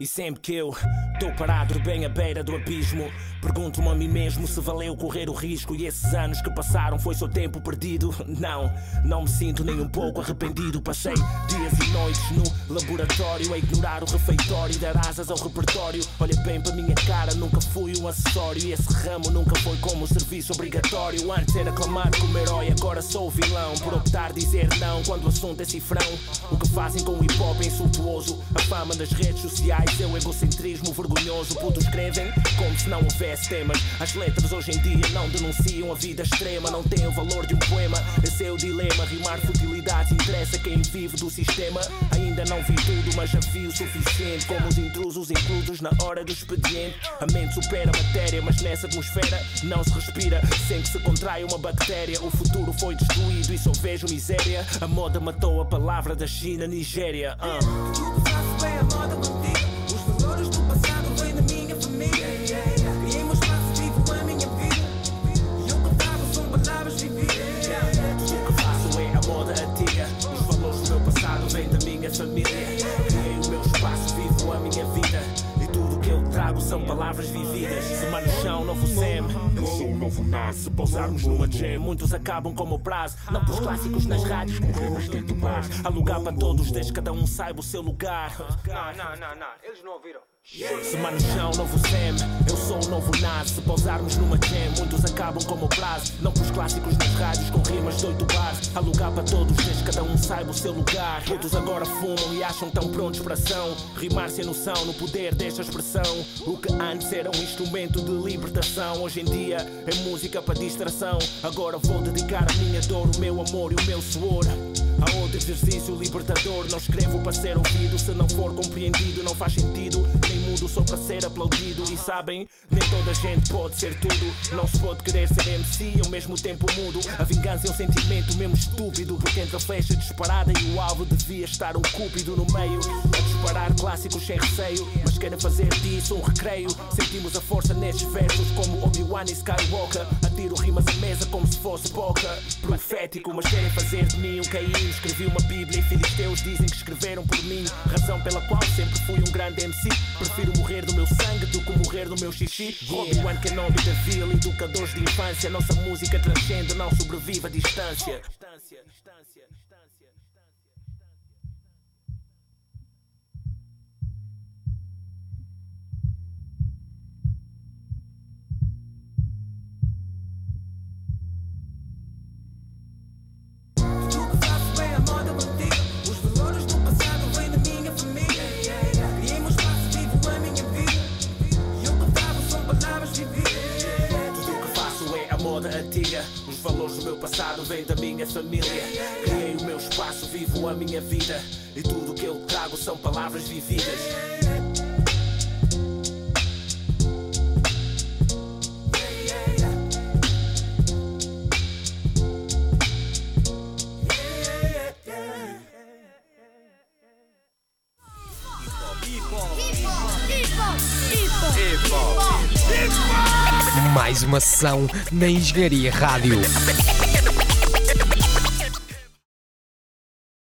E sempre que eu estou parado bem à beira do abismo, pergunto-me a mim mesmo se valeu correr o risco. E esses anos que passaram foi só tempo perdido? Não, não me sinto nem um pouco arrependido. Passei dias e noites no laboratório a ignorar o refeitório e dar asas ao repertório. Olha bem para minha cara, nunca fui um acessório. E esse ramo nunca foi como um serviço obrigatório. Antes era aclamado como herói, agora sou vilão. Por optar dizer não quando o assunto é cifrão. O que fazem com o hip hop é insultuoso. A fama das redes sociais seu egocentrismo vergonhoso. Putos escrevem como se não houvesse temas. As letras hoje em dia não denunciam a vida extrema, não têm o valor de um poema. Esse é o dilema. Rimar futilidades interessa quem vive do sistema. Ainda não vi tudo, mas já vi o suficiente. Como os intrusos inclusos na hora do expediente. A mente supera a matéria, mas nessa atmosfera não se respira sem que se contraia uma bactéria. O futuro foi destruído e só vejo miséria. A moda matou a palavra da China, Nigéria. Uh. São palavras vividas. Semana no chão, novo Sam. Eu sou o novo Nas. Se pausarmos numa jam, muitos acabam como o prazo. Não pelos clássicos nas rádios, corremos dentro do bar. Alugar para todos, desde cada um saiba o seu lugar. Não, não, não, não. Eles não ouviram. Semana no chão, novo Sam, eu sou o novo Nas. Se pausarmos numa jam, muitos acabam como o. Não pelos clássicos nas rádios com rimas de oito bars. Alugar para todos, desde cada um saiba o seu lugar. Todos agora fumam e acham tão prontos para ação. Rimar sem noção no poder desta expressão. O que antes era um instrumento de libertação, hoje em dia é música para distração. Agora vou dedicar a minha dor, o meu amor e o meu suor. A outro exercício libertador. Não escrevo para ser ouvido, se não for compreendido, não faz sentido. Nem mudo só para ser aplaudido. E sabem, nem toda gente pode ser tudo. Não se pode querer ser MC e ao mesmo tempo mudo. A vingança é um sentimento mesmo estúpido. Porque entre a flecha disparada e o alvo devia estar um cúpido no meio. A disparar clássicos sem receio, mas querem fazer disso um recreio. Sentimos a força nestes versos, como Obi-Wan e Skywalker. Atiro rimas à mesa como se fosse boca. Profético, mas querem fazer de mim um Caim. Escrevi uma Bíblia e filisteus dizem que escreveram por mim. Razão pela qual sempre fui um grande MC. Prefiro morrer do meu sangue do que morrer do meu xixi. Yeah. Obi-Wan Kenobi da vila, educadores de infância. Nossa música transcende, não sobrevive a distância. Os valores do meu passado vêm da minha família. Criei o meu espaço, vivo a minha vida. E tudo que eu trago são palavras vividas. Mais uma sessão na Engenharia Rádio.